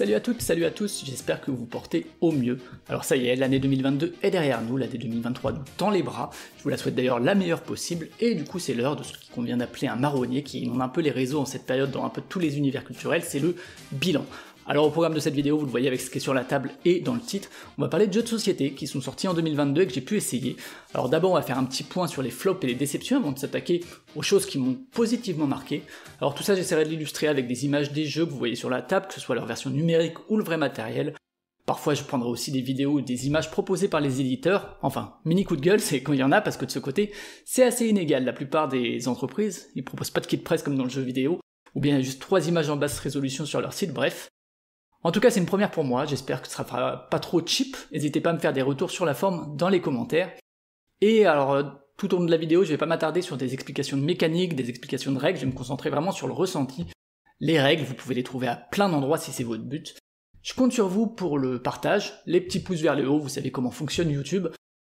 Salut à toutes, salut à tous, j'espère que vous vous portez au mieux. Alors ça y est, l'année 2022 est derrière nous, l'année 2023 nous tend les bras, je vous la souhaite d'ailleurs la meilleure possible, et du coup c'est l'heure de ce qui convient d'appeler un marronnier qui inonde un peu les réseaux en cette période dans un peu tous les univers culturels, c'est le bilan. Alors au programme de cette vidéo, vous le voyez avec ce qui est sur la table et dans le titre, on va parler de jeux de société qui sont sortis en 2022 et que j'ai pu essayer. Alors d'abord on va faire un petit point sur les flops et les déceptions avant de s'attaquer aux choses qui m'ont positivement marqué. Alors tout ça j'essaierai de l'illustrer avec des images des jeux que vous voyez sur la table, que ce soit leur version numérique ou le vrai matériel. Parfois, je prendrai aussi des vidéos ou des images proposées par les éditeurs. Enfin, mini coup de gueule, c'est quand il y en a, parce que de ce côté, c'est assez inégal. La plupart des entreprises, ils proposent pas de kit presse comme dans le jeu vidéo, ou bien juste trois images en basse résolution sur leur site, bref. En tout cas, c'est une première pour moi, j'espère que ce sera pas trop cheap. N'hésitez pas à me faire des retours sur la forme dans les commentaires. Et alors, euh, tout au long de la vidéo, je vais pas m'attarder sur des explications de mécanique, des explications de règles, je vais me concentrer vraiment sur le ressenti. Les règles, vous pouvez les trouver à plein d'endroits si c'est votre but. Je compte sur vous pour le partage, les petits pouces vers le haut, vous savez comment fonctionne YouTube.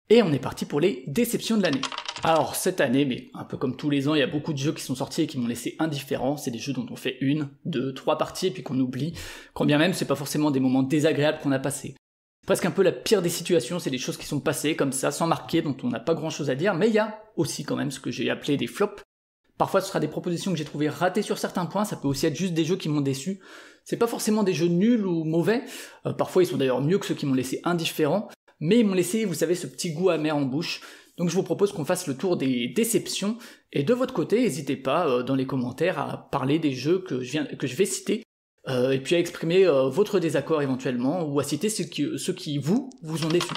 Et on est parti pour les déceptions de l'année. Alors cette année, mais un peu comme tous les ans, il y a beaucoup de jeux qui sont sortis et qui m'ont laissé indifférent. C'est des jeux dont on fait une, deux, trois parties et puis qu'on oublie. Quand bien même, c'est pas forcément des moments désagréables qu'on a passés. Presque un peu la pire des situations, c'est des choses qui sont passées comme ça, sans marquer, dont on n'a pas grand chose à dire, mais il y a aussi quand même ce que j'ai appelé des flops. Parfois ce sera des propositions que j'ai trouvées ratées sur certains points, ça peut aussi être juste des jeux qui m'ont déçu. C'est pas forcément des jeux nuls ou mauvais, euh, parfois ils sont d'ailleurs mieux que ceux qui m'ont laissé indifférent, mais ils m'ont laissé, vous savez, ce petit goût amer en bouche. Donc je vous propose qu'on fasse le tour des déceptions, et de votre côté, n'hésitez pas euh, dans les commentaires à parler des jeux que je, viens, que je vais citer, euh, et puis à exprimer euh, votre désaccord éventuellement, ou à citer ceux qui, vous, vous ont déçu.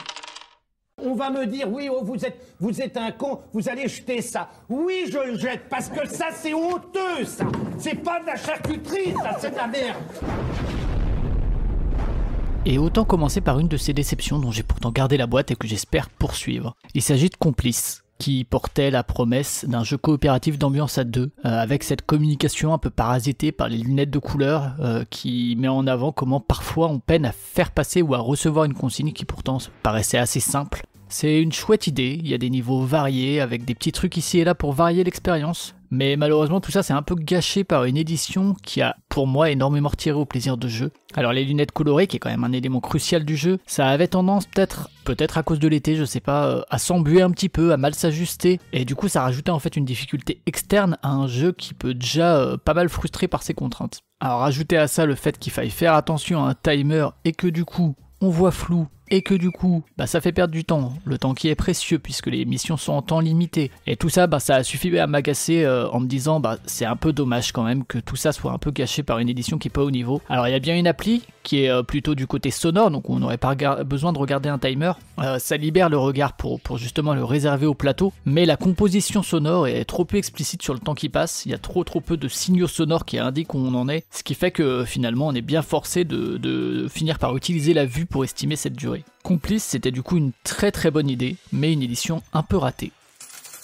On va me dire, oui, oh, vous, êtes, vous êtes un con, vous allez jeter ça. Oui, je le jette, parce que ça, c'est honteux, ça. C'est pas de la charcuterie, ça, c'est de la merde. Et autant commencer par une de ces déceptions dont j'ai pourtant gardé la boîte et que j'espère poursuivre. Il s'agit de Complice, qui portait la promesse d'un jeu coopératif d'ambiance à deux, euh, avec cette communication un peu parasitée par les lunettes de couleur, euh, qui met en avant comment parfois on peine à faire passer ou à recevoir une consigne qui pourtant paraissait assez simple. C'est une chouette idée, il y a des niveaux variés, avec des petits trucs ici et là pour varier l'expérience, mais malheureusement, tout ça, c'est un peu gâché par une édition qui a, pour moi, énormément retiré au plaisir de jeu. Alors, les lunettes colorées, qui est quand même un élément crucial du jeu, ça avait tendance, peut-être, peut-être à cause de l'été, je sais pas, euh, à s'embuer un petit peu, à mal s'ajuster. Et du coup, ça rajoutait en fait une difficulté externe à un jeu qui peut déjà euh, pas mal frustrer par ses contraintes. Alors, ajouter à ça le fait qu'il faille faire attention à un timer et que du coup, on voit flou et que du coup, bah, ça fait perdre du temps, le temps qui est précieux puisque les missions sont en temps limité. Et tout ça, bah, ça a suffi à m'agacer euh, en me disant, bah, c'est un peu dommage quand même que tout ça soit un peu caché par une édition qui est pas au niveau. Alors il y a bien une appli qui est euh, plutôt du côté sonore, donc on n'aurait pas besoin de regarder un timer. Euh, ça libère le regard pour, pour justement le réserver au plateau, mais la composition sonore est trop peu explicite sur le temps qui passe. Il y a trop trop peu de signaux sonores qui indiquent où on en est, ce qui fait que finalement on est bien forcé de, de finir par utiliser la vue pour estimer cette durée. Complice, c'était du coup une très très bonne idée, mais une édition un peu ratée.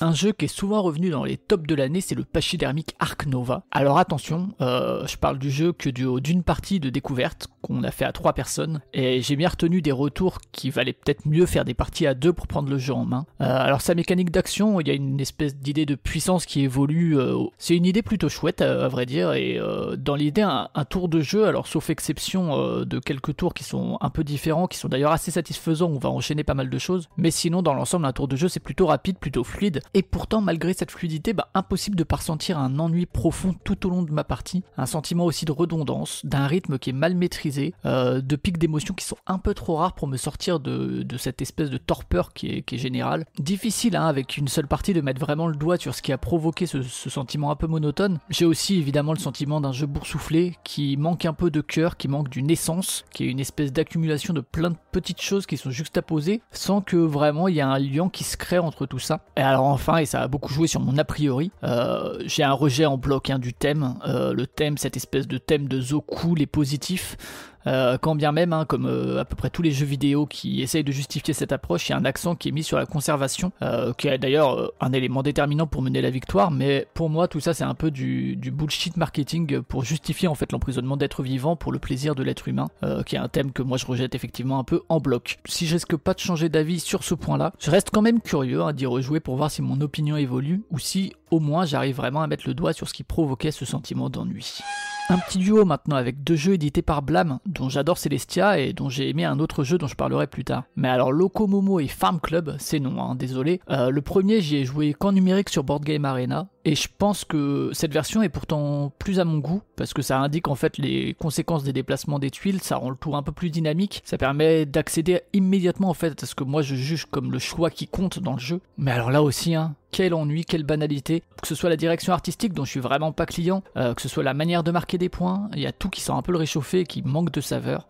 Un jeu qui est souvent revenu dans les tops de l'année, c'est le pachydermique Ark Nova. Alors attention, euh, je parle du jeu que d'une partie de découverte qu'on a fait à trois personnes, et j'ai bien retenu des retours qui valaient peut-être mieux faire des parties à deux pour prendre le jeu en main. Euh, alors sa mécanique d'action, il y a une espèce d'idée de puissance qui évolue. Euh, c'est une idée plutôt chouette à, vrai dire, et dans l'idée un, un, tour de jeu, alors sauf exception de quelques tours qui sont un peu différents, qui sont d'ailleurs assez satisfaisants, on va enchaîner pas mal de choses, mais sinon dans l'ensemble un tour de jeu c'est plutôt rapide, plutôt fluide et pourtant, malgré cette fluidité, bah, impossible de pas ressentir un ennui profond tout au long de ma partie, un sentiment aussi de redondance, d'un rythme qui est mal maîtrisé, euh, de pics d'émotions qui sont un peu trop rares pour me sortir de, cette espèce de torpeur qui est, générale. Difficile, hein, avec une seule partie, de mettre vraiment le doigt sur ce qui a provoqué ce, sentiment un peu monotone. J'ai aussi évidemment le sentiment d'un jeu boursouflé qui manque un peu de cœur, qui manque d'une essence, qui est une espèce d'accumulation de plein de petites choses qui sont juxtaposées, sans que vraiment il y ait un lien qui se crée entre tout ça. Et alors enfin, et ça a beaucoup joué sur mon a priori, euh, j'ai un rejet en bloc hein, du thème. Euh, le thème, cette espèce de thème de zo cool et positif, euh, quand bien même, hein, comme euh, à peu près tous les jeux vidéo qui essayent de justifier cette approche, il y a un accent qui est mis sur la conservation, euh, qui est d'ailleurs un élément déterminant pour mener la victoire, mais pour moi tout ça c'est un peu du, bullshit marketing pour justifier en fait l'emprisonnement d'êtres vivants pour le plaisir de l'être humain, qui est un thème que moi je rejette effectivement un peu en bloc. Si je risque pas de changer d'avis sur ce point-là, je reste quand même curieux hein, d'y rejouer pour voir si mon opinion évolue ou si au moins j'arrive vraiment à mettre le doigt sur ce qui provoquait ce sentiment d'ennui. Un petit duo maintenant avec deux jeux édités par Blam, dont j'adore Celestia et dont j'ai aimé un autre jeu dont je parlerai plus tard. Mais alors Locomomo et Farm Club, c'est non, hein, désolé. Euh, le premier, j'y ai joué qu'en numérique sur Board Game Arena, et je pense que cette version est pourtant plus à mon goût, parce que ça indique en fait les conséquences des déplacements des tuiles, ça rend le tour un peu plus dynamique, ça permet d'accéder immédiatement en fait à ce que moi je juge comme le choix qui compte dans le jeu. Mais alors là aussi, hein, quel ennui, quelle banalité. Que ce soit la direction artistique dont je suis vraiment pas client, euh, que ce soit la manière de marquer des points, il y a tout qui sent un peu le réchauffé et qui manque de saveur.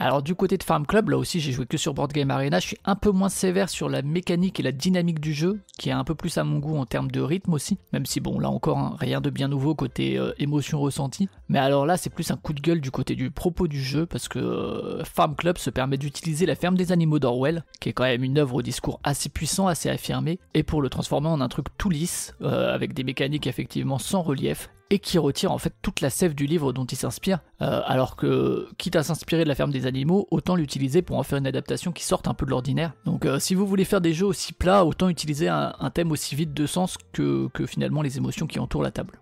Alors du côté de Farm Club, là aussi j'ai joué que sur Board Game Arena, je suis un peu moins sévère sur la mécanique et la dynamique du jeu, qui est un peu plus à mon goût en termes de rythme aussi, même si bon là encore hein, rien de bien nouveau côté euh, émotion ressentie. Mais alors là c'est plus un coup de gueule du côté du propos du jeu, parce que euh, Farm Club se permet d'utiliser la ferme des animaux d'Orwell, qui est quand même une œuvre au discours assez puissant, assez affirmé, et pour le transformer en un truc tout lisse, euh, avec des mécaniques effectivement sans relief, et qui retire en fait toute la sève du livre dont il s'inspire, euh, alors que quitte à s'inspirer de la ferme des animaux, autant l'utiliser pour en faire une adaptation qui sorte un peu de l'ordinaire. Donc euh, si vous voulez faire des jeux aussi plats, autant utiliser un, thème aussi vide de sens que, que finalement les émotions qui entourent la table.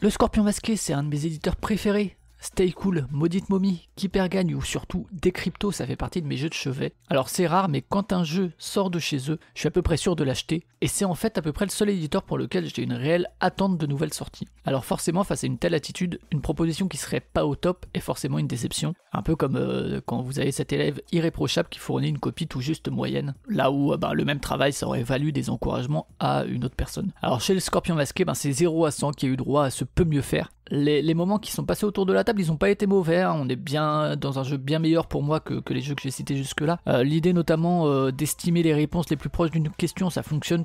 Le Scorpion Masqué, c'est un de mes éditeurs préférés. Stay Cool, Maudite Momie, Gagne ou surtout Decrypto, ça fait partie de mes jeux de chevet. Alors c'est rare, mais quand un jeu sort de chez eux, je suis à peu près sûr de l'acheter, et c'est en fait à peu près le seul éditeur pour lequel j'ai une réelle attente de nouvelles sorties. Alors forcément, face à une telle attitude, une proposition qui serait pas au top est forcément une déception. Un peu comme euh, quand vous avez cet élève irréprochable qui fournit une copie tout juste moyenne, là où euh, bah, le même travail ça aurait valu des encouragements à une autre personne. Alors chez le Scorpion Masqué, ben, c'est 0 à 100 qui a eu droit à ce peu mieux faire, les, moments qui sont passés autour de la table, ils n'ont pas été mauvais. Hein. On est bien dans un jeu bien meilleur pour moi que, les jeux que j'ai cités jusque-là. Euh, l'idée notamment d'estimer les réponses les plus proches d'une question, ça fonctionne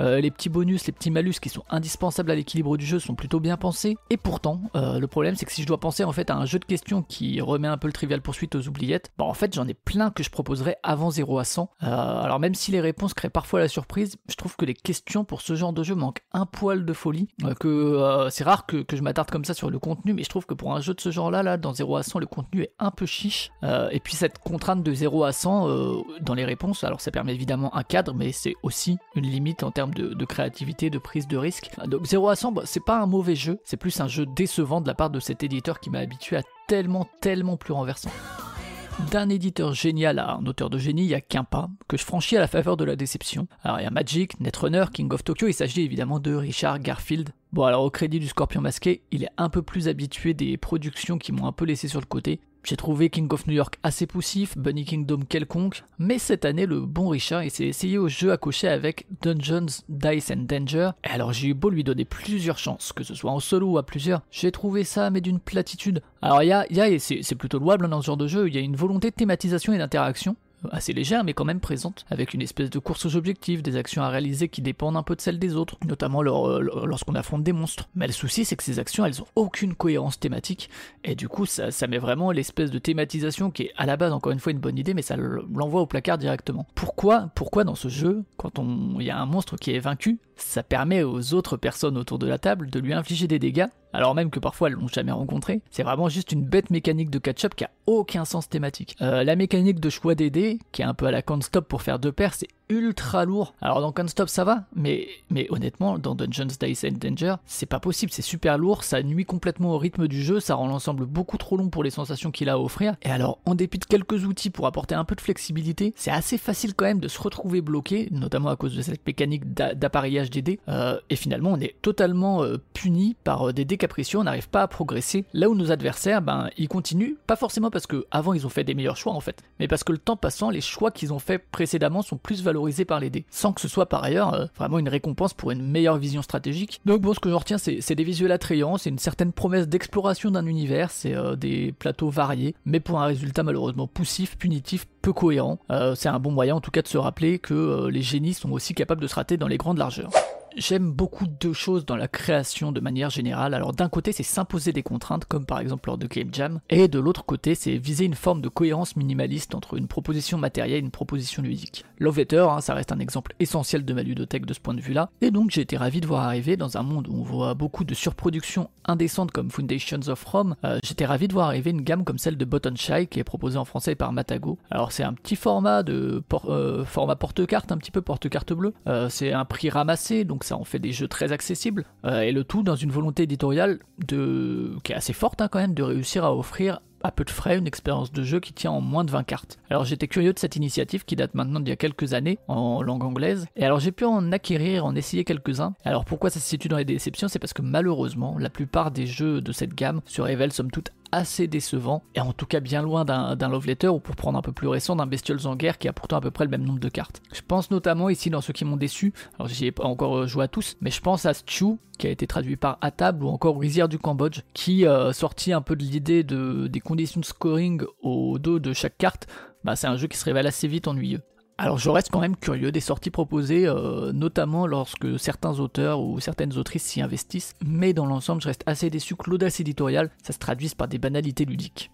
Euh, les petits bonus, les petits malus qui sont indispensables à l'équilibre du jeu sont plutôt bien pensés. Et pourtant, le problème c'est que si je dois penser en fait à un jeu de questions qui remet un peu le trivial poursuite aux oubliettes, bah en fait j'en ai plein que je proposerais avant 0 à 100. alors même si les réponses créent parfois la surprise, je trouve que les questions pour ce genre de jeu manquent un poil de folie. que c'est rare que, que je m'attarde comme ça sur le contenu, mais je trouve que pour un jeu de ce genre-là, là, dans 0 à 100, le contenu est un peu chiche. Euh, et puis cette contrainte de 0 à 100 euh, dans les réponses, alors ça permet évidemment un cadre, mais c'est aussi une limite en termes de, créativité, de prise de risque. Donc 0 à 100, bah, c'est pas un mauvais jeu, c'est plus un jeu décevant de la part de cet éditeur qui m'a habitué à tellement, tellement plus renversant d'un éditeur génial à un auteur de génie, il n'y a qu'un pas, que je franchis à la faveur de la déception. Alors il y a Magic, Netrunner, King of Tokyo, il s'agit évidemment de Richard Garfield, Bon alors au crédit du Scorpion masqué, il est un peu plus habitué des productions qui m'ont un peu laissé sur le côté. J'ai trouvé King of New York assez poussif, Bunny Kingdom quelconque, mais cette année le bon Richard il s'est essayé au jeu à cocher avec Dungeons, Dice and Danger, et alors j'ai eu beau lui donner plusieurs chances, que ce soit en solo ou à plusieurs, j'ai trouvé ça mais d'une platitude. Alors il y a, y a et c'est plutôt louable dans ce genre de jeu, il y a une volonté de thématisation et d'interaction, assez légère mais quand même présente, avec une espèce de course aux objectifs, des actions à réaliser qui dépendent un peu de celles des autres, notamment euh, lorsqu'on affronte des monstres. Mais le souci c'est que ces actions elles ont aucune cohérence thématique, et du coup ça, met vraiment l'espèce de thématisation qui est à la base encore une fois une bonne idée, mais ça l'envoie au placard directement. Pourquoi, pourquoi dans ce jeu, quand il y a un monstre qui est vaincu, ça permet aux autres personnes autour de la table de lui infliger des dégâts alors même que parfois elles l'ont jamais rencontré. C'est vraiment juste une bête mécanique de catch-up qui a aucun sens thématique. Euh, la mécanique de choix des qui est un peu à la can't stop pour faire deux paires, c'est ultra lourd. Alors dans Can't Stop ça va, mais, mais honnêtement dans Dungeons Dice and Danger c'est pas possible, c'est super lourd, ça nuit complètement au rythme du jeu, ça rend l'ensemble beaucoup trop long pour les sensations qu'il a à offrir. Et alors en dépit de quelques outils pour apporter un peu de flexibilité, c'est assez facile quand même de se retrouver bloqué, notamment à cause de cette mécanique d'appareillage des dés. Euh, et finalement on est totalement euh, puni par euh, des dés capricieux, on n'arrive pas à progresser. Là où nos adversaires, ben ils continuent, pas forcément parce que avant ils ont fait des meilleurs choix en fait, mais parce que le temps passant, les choix qu'ils ont fait précédemment sont plus valorisés par les dés, sans que ce soit par ailleurs euh, vraiment une récompense pour une meilleure vision stratégique. Donc bon, ce que je retiens, c'est des visuels attrayants, c'est une certaine promesse d'exploration d'un univers, c'est euh, des plateaux variés, mais pour un résultat malheureusement poussif, punitif, peu cohérent. Euh, c'est un bon moyen en tout cas de se rappeler que les génies sont aussi capables de se rater dans les grandes largeurs j'aime beaucoup deux choses dans la création de manière générale. Alors d'un côté, c'est s'imposer des contraintes, comme par exemple lors de Game Jam, et de l'autre côté, c'est viser une forme de cohérence minimaliste entre une proposition matérielle et une proposition ludique. Love Letter, hein, ça reste un exemple essentiel de ma ludothèque de ce point de vue-là, et donc j'ai été ravi de voir arriver dans un monde où on voit beaucoup de surproductions indécentes comme Foundations of Rome, euh, j'étais ravi de voir arriver une gamme comme celle de Button Shy qui est proposée en français par Matago. Alors c'est un petit format de euh, format porte-carte, un petit peu porte-carte bleu, euh, c'est un prix ramassé, donc donc ça en fait des jeux très accessibles, euh, et le tout dans une volonté éditoriale de... qui est assez forte hein, quand même, de réussir à offrir à peu de frais une expérience de jeu qui tient en moins de 20 cartes. Alors j'étais curieux de cette initiative qui date maintenant d'il y a quelques années en langue anglaise, et alors j'ai pu en acquérir, en essayer quelques-uns. Alors pourquoi ça se situe dans les déceptions? C'est parce que malheureusement, la plupart des jeux de cette gamme se révèlent somme toute assez décevant, et en tout cas bien loin d'un love letter, ou pour prendre un peu plus récent, d'un Bestioles en guerre qui a pourtant à peu près le même nombre de cartes. Je pense notamment ici dans ceux qui m'ont déçu, alors j'y ai pas encore euh, joué à tous, mais je pense à Stew, qui a été traduit par à table, ou encore Rizière du Cambodge, qui euh, sortit un peu de l'idée de, des conditions de scoring au dos de chaque carte, bah, c'est un jeu qui se révèle assez vite ennuyeux. Alors je reste quand même curieux des sorties proposées, euh, notamment lorsque certains auteurs ou certaines autrices s'y investissent, mais dans l'ensemble je reste assez déçu que l'audace éditoriale, ça se traduise par des banalités ludiques.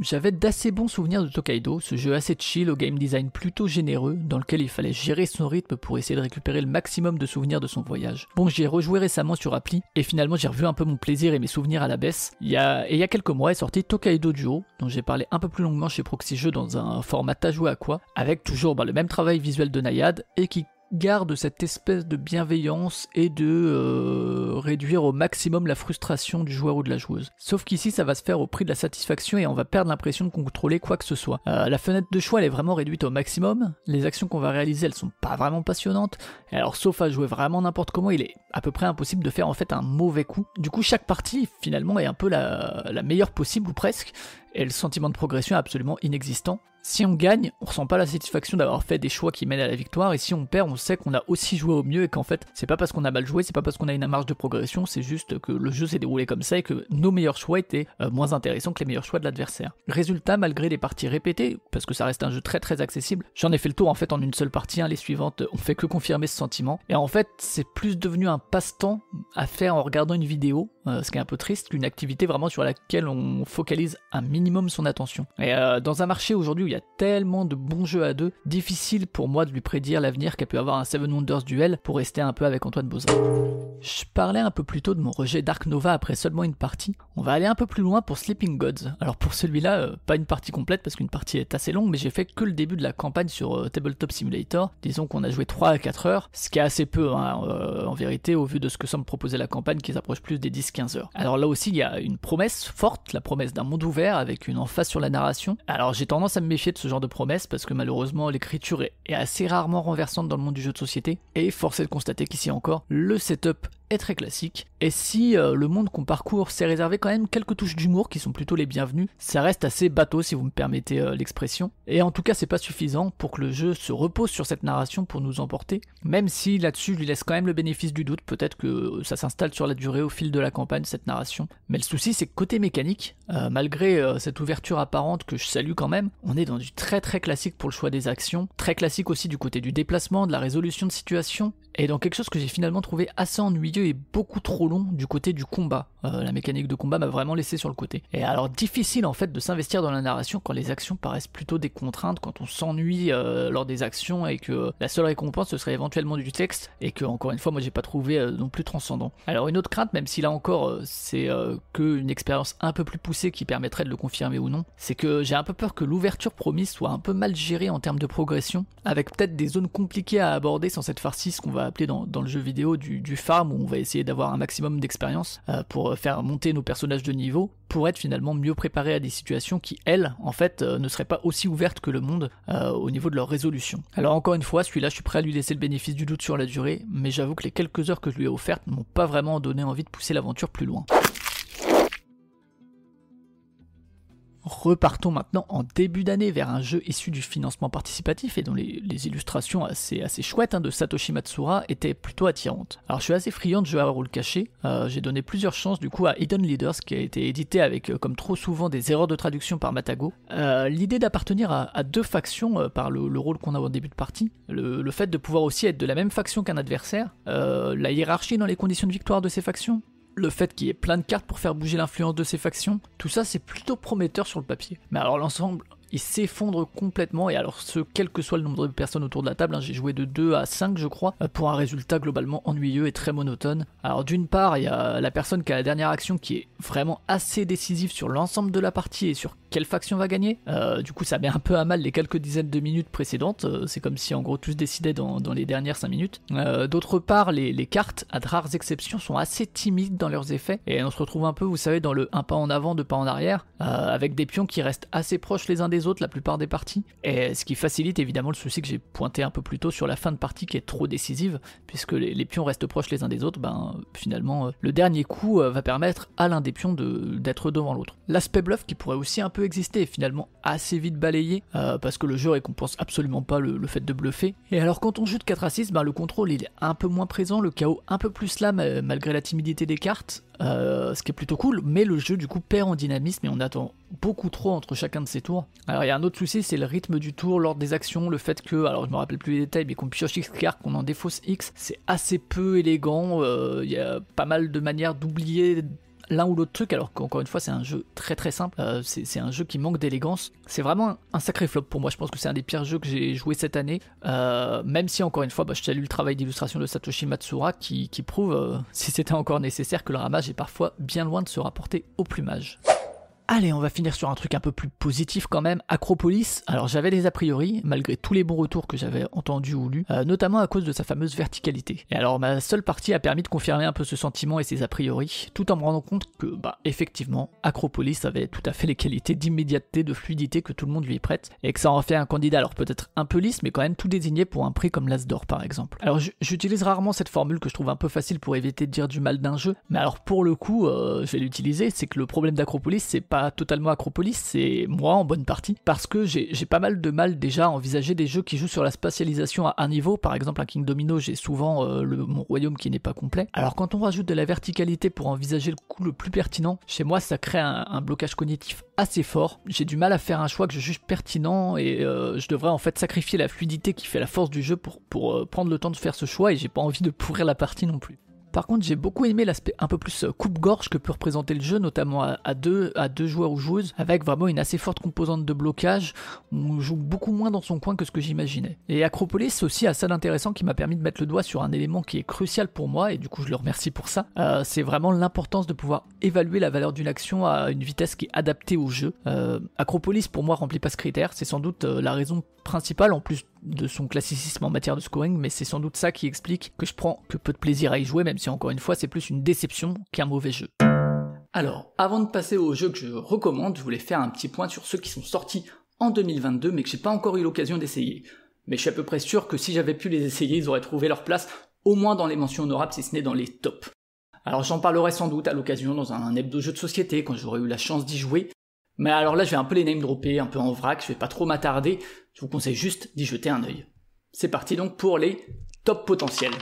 J'avais d'assez bons souvenirs de Tokaido, ce jeu assez chill au game design plutôt généreux, dans lequel il fallait gérer son rythme pour essayer de récupérer le maximum de souvenirs de son voyage. Bon, j'y ai rejoué récemment sur appli, et finalement j'ai revu un peu mon plaisir et mes souvenirs à la baisse. Il y a, et il y a quelques mois est sorti Tokaido Duo, dont j'ai parlé un peu plus longuement chez Proxy Jeux dans un format à jouer à quoi, avec toujours bah, le même travail visuel de Nayad, et qui garde cette espèce de bienveillance et de euh, réduire au maximum la frustration du joueur ou de la joueuse. Sauf qu'ici ça va se faire au prix de la satisfaction et on va perdre l'impression de contrôler quoi que ce soit. Euh, la fenêtre de choix elle est vraiment réduite au maximum, les actions qu'on va réaliser elles sont pas vraiment passionnantes, et alors sauf à jouer vraiment n'importe comment il est à peu près impossible de faire en fait un mauvais coup. Du coup chaque partie finalement est un peu la, la meilleure possible ou presque, et le sentiment de progression est absolument inexistant. Si on gagne, on ressent pas la satisfaction d'avoir fait des choix qui mènent à la victoire, et si on perd, on sait qu'on a aussi joué au mieux et qu'en fait, c'est pas parce qu'on a mal joué, c'est pas parce qu'on a une marge de progression, c'est juste que le jeu s'est déroulé comme ça et que nos meilleurs choix étaient euh, moins intéressants que les meilleurs choix de l'adversaire. Résultat, malgré des parties répétées, parce que ça reste un jeu très très accessible, j'en ai fait le tour en fait en une seule partie, hein, les suivantes on fait que confirmer ce sentiment, et en fait, c'est plus devenu un passe-temps à faire en regardant une vidéo, euh, ce qui est un peu triste, qu'une activité vraiment sur laquelle on focalise un minimum son attention. Et euh, dans un marché aujourd'hui où il y a tellement de bons jeux à deux, difficile pour moi de lui prédire l'avenir qu'a pu avoir un Seven Wonders Duel pour rester un peu avec Antoine Bozin. Je parlais un peu plus tôt de mon rejet Dark Nova après seulement une partie. On va aller un peu plus loin pour Sleeping Gods. Alors pour celui-là, euh, pas une partie complète parce qu'une partie est assez longue, mais j'ai fait que le début de la campagne sur Tabletop Simulator. Disons qu'on a joué 3 à 4 heures, ce qui est assez peu hein, en vérité au vu de ce que semble proposer la campagne qui s'approche plus des 10-15 heures. Alors là aussi, il y a une promesse forte, la promesse d'un monde ouvert avec une face sur la narration. Alors j'ai tendance à me méfier de ce genre de promesses parce que malheureusement l'écriture est, assez rarement renversante dans le monde du jeu de société et force est de constater qu'ici encore le setup est très classique. Et si euh, le monde qu'on parcourt s'est réservé quand même quelques touches d'humour qui sont plutôt les bienvenues, ça reste assez bateau si vous me permettez euh, l'expression. Et en tout cas, c'est pas suffisant pour que le jeu se repose sur cette narration pour nous emporter, même si là-dessus je lui laisse quand même le bénéfice du doute, peut-être que ça s'installe sur la durée au fil de la campagne cette narration. Mais le souci c'est que côté mécanique, euh, malgré cette ouverture apparente que je salue quand même, on est dans du très très classique pour le choix des actions, très classique aussi du côté du déplacement, de la résolution de situation, et dans quelque chose que j'ai finalement trouvé assez ennuyeux et beaucoup trop long du côté du combat. Euh, la mécanique de combat m'a vraiment laissé sur le côté. Et alors difficile en fait de s'investir dans la narration quand les actions paraissent plutôt des contraintes, quand on s'ennuie euh, lors des actions et que la seule récompense ce serait éventuellement du texte et que encore une fois moi j'ai pas trouvé euh, non plus transcendant. Alors une autre crainte, même si là encore c'est qu'une expérience un peu plus poussée qui permettrait de le confirmer ou non, c'est que j'ai un peu peur que l'ouverture promise soit un peu mal gérée en termes de progression, avec peut-être des zones compliquées à aborder sans cette farcisse qu'on va appeler dans, le jeu vidéo du, farm où on va essayer d'avoir un maximum d'expérience euh, pour faire monter nos personnages de niveau pour être finalement mieux préparés à des situations qui, elles, en fait, euh, ne seraient pas aussi ouvertes que le monde euh, au niveau de leur résolution. Alors encore une fois, celui-là, je suis prêt à lui laisser le bénéfice du doute sur la durée, mais j'avoue que les quelques heures que je lui ai offertes m'ont pas vraiment donné envie de pousser l'aventure plus loin. Repartons maintenant en début d'année vers un jeu issu du financement participatif et dont les, illustrations assez, chouettes hein, de Satoshi Matsura étaient plutôt attirantes. Alors je suis assez friand de jeux à rôle caché, euh, j'ai donné plusieurs chances du coup à Hidden Leaders qui a été édité avec euh, comme trop souvent des erreurs de traduction par Matago. Euh, l'idée d'appartenir à, deux factions par le, rôle qu'on a au début de partie, le, fait de pouvoir aussi être de la même faction qu'un adversaire, la hiérarchie dans les conditions de victoire de ces factions, le fait qu'il y ait plein de cartes pour faire bouger l'influence de ces factions, tout ça c'est plutôt prometteur sur le papier. Mais alors l'ensemble, il s'effondre complètement, et alors ce, quel que soit le nombre de personnes autour de la table, hein, j'ai joué de 2 à 5 je crois, euh, pour un résultat globalement ennuyeux et très monotone. Alors d'une part, il y a la personne qui a la dernière action qui est vraiment assez décisive sur l'ensemble de la partie et sur quelle faction va gagner. Euh, du coup, ça met un peu à mal les quelques dizaines de minutes précédentes. Euh, c'est comme si en gros tout se décidait dans, les dernières 5 minutes. Euh, d'autre part, les, cartes, à de rares exceptions, sont assez timides dans leurs effets. Et on se retrouve un peu, vous savez, dans le un pas en avant, deux pas en arrière, avec des pions qui restent assez proches les uns des autres la plupart des parties. Et ce qui facilite évidemment le souci que j'ai pointé un peu plus tôt sur la fin de partie qui est trop décisive, puisque les, pions restent proches les uns des autres, ben finalement, le dernier coup va permettre à l'un des d'être devant l'autre. L'aspect bluff qui pourrait aussi un peu exister est finalement assez vite balayé, euh, parce que le jeu récompense absolument pas le, fait de bluffer. Et alors quand on joue de 4 à 6, ben, le contrôle il est un peu moins présent, le chaos un peu plus là malgré la timidité des cartes, euh, ce qui est plutôt cool, mais le jeu du coup perd en dynamisme et on attend beaucoup trop entre chacun de ses tours. Alors il y a un autre souci, c'est le rythme du tour, l'ordre des actions, le fait que, alors je me rappelle plus les détails, mais qu'on pioche X carte, qu'on en défausse X, c'est assez peu élégant, euh, il y a pas mal de manières d'oublier l'un ou l'autre truc, alors qu'encore une fois, c'est un jeu très très simple. Euh, c'est un jeu qui manque d'élégance. C'est vraiment un, sacré flop pour moi. Je pense que c'est un des pires jeux que j'ai joué cette année. Euh, même si, encore une fois, bah, je salue le travail d'illustration de Satoshi Matsura qui, prouve, euh, si c'était encore nécessaire, que le ramage est parfois bien loin de se rapporter au plumage. Allez, on va finir sur un truc un peu plus positif quand même. Acropolis, alors j'avais des a priori, malgré tous les bons retours que j'avais entendus ou lus, euh, notamment à cause de sa fameuse verticalité. Et alors ma seule partie a permis de confirmer un peu ce sentiment et ses a priori, tout en me rendant compte que, bah, effectivement, Acropolis avait tout à fait les qualités d'immédiateté, de fluidité que tout le monde lui prête, et que ça en fait un candidat, alors peut-être un peu lisse, mais quand même tout désigné pour un prix comme l'As d'Or par exemple. Alors j'utilise rarement cette formule que je trouve un peu facile pour éviter de dire du mal d'un jeu, mais alors pour le coup, euh, je vais l'utiliser, c'est que le problème d'Acropolis, c'est pas totalement Acropolis, c'est moi en bonne partie, parce que j'ai pas mal de mal déjà à envisager des jeux qui jouent sur la spatialisation à un niveau. Par exemple, un King Domino, j'ai souvent euh, mon royaume qui n'est pas complet. Alors quand on rajoute de la verticalité pour envisager le coup le plus pertinent, chez moi ça crée un, blocage cognitif assez fort. J'ai du mal à faire un choix que je juge pertinent et euh, je devrais en fait sacrifier la fluidité qui fait la force du jeu pour, pour euh, prendre le temps de faire ce choix et j'ai pas envie de pourrir la partie non plus. Par contre, j'ai beaucoup aimé l'aspect un peu plus euh, coupe-gorge que peut représenter le jeu, notamment à, deux, à joueurs ou joueuses, avec vraiment une assez forte composante de blocage. On joue beaucoup moins dans son coin que ce que j'imaginais. Et Acropolis aussi a ça d'intéressant qui m'a permis de mettre le doigt sur un élément qui est crucial pour moi, et du coup je le remercie pour ça. Euh, c'est vraiment l'importance de pouvoir évaluer la valeur d'une action à une vitesse qui est adaptée au jeu. Euh, Acropolis pour moi remplit pas ce critère, c'est sans doute la raison principale en plus de son classicisme en matière de scoring, mais c'est sans doute ça qui explique que je prends que peu de plaisir à y jouer, même si encore une fois c'est plus une déception qu'un mauvais jeu. Alors, avant de passer au jeu que je recommande, je voulais faire un petit point sur ceux qui sont sortis en 2022 mais que j'ai pas encore eu l'occasion d'essayer. Mais je suis à peu près sûr que si j'avais pu les essayer, ils auraient trouvé leur place au moins dans les mentions honorables si ce n'est dans les tops. Alors j'en parlerai sans doute à l'occasion dans un hebdo jeu de société quand j'aurai eu la chance d'y jouer, mais alors là, je vais un peu les name dropper, un peu en vrac, je vais pas trop m'attarder, je vous conseille juste d'y jeter un œil. C'est parti donc pour les top potentiels.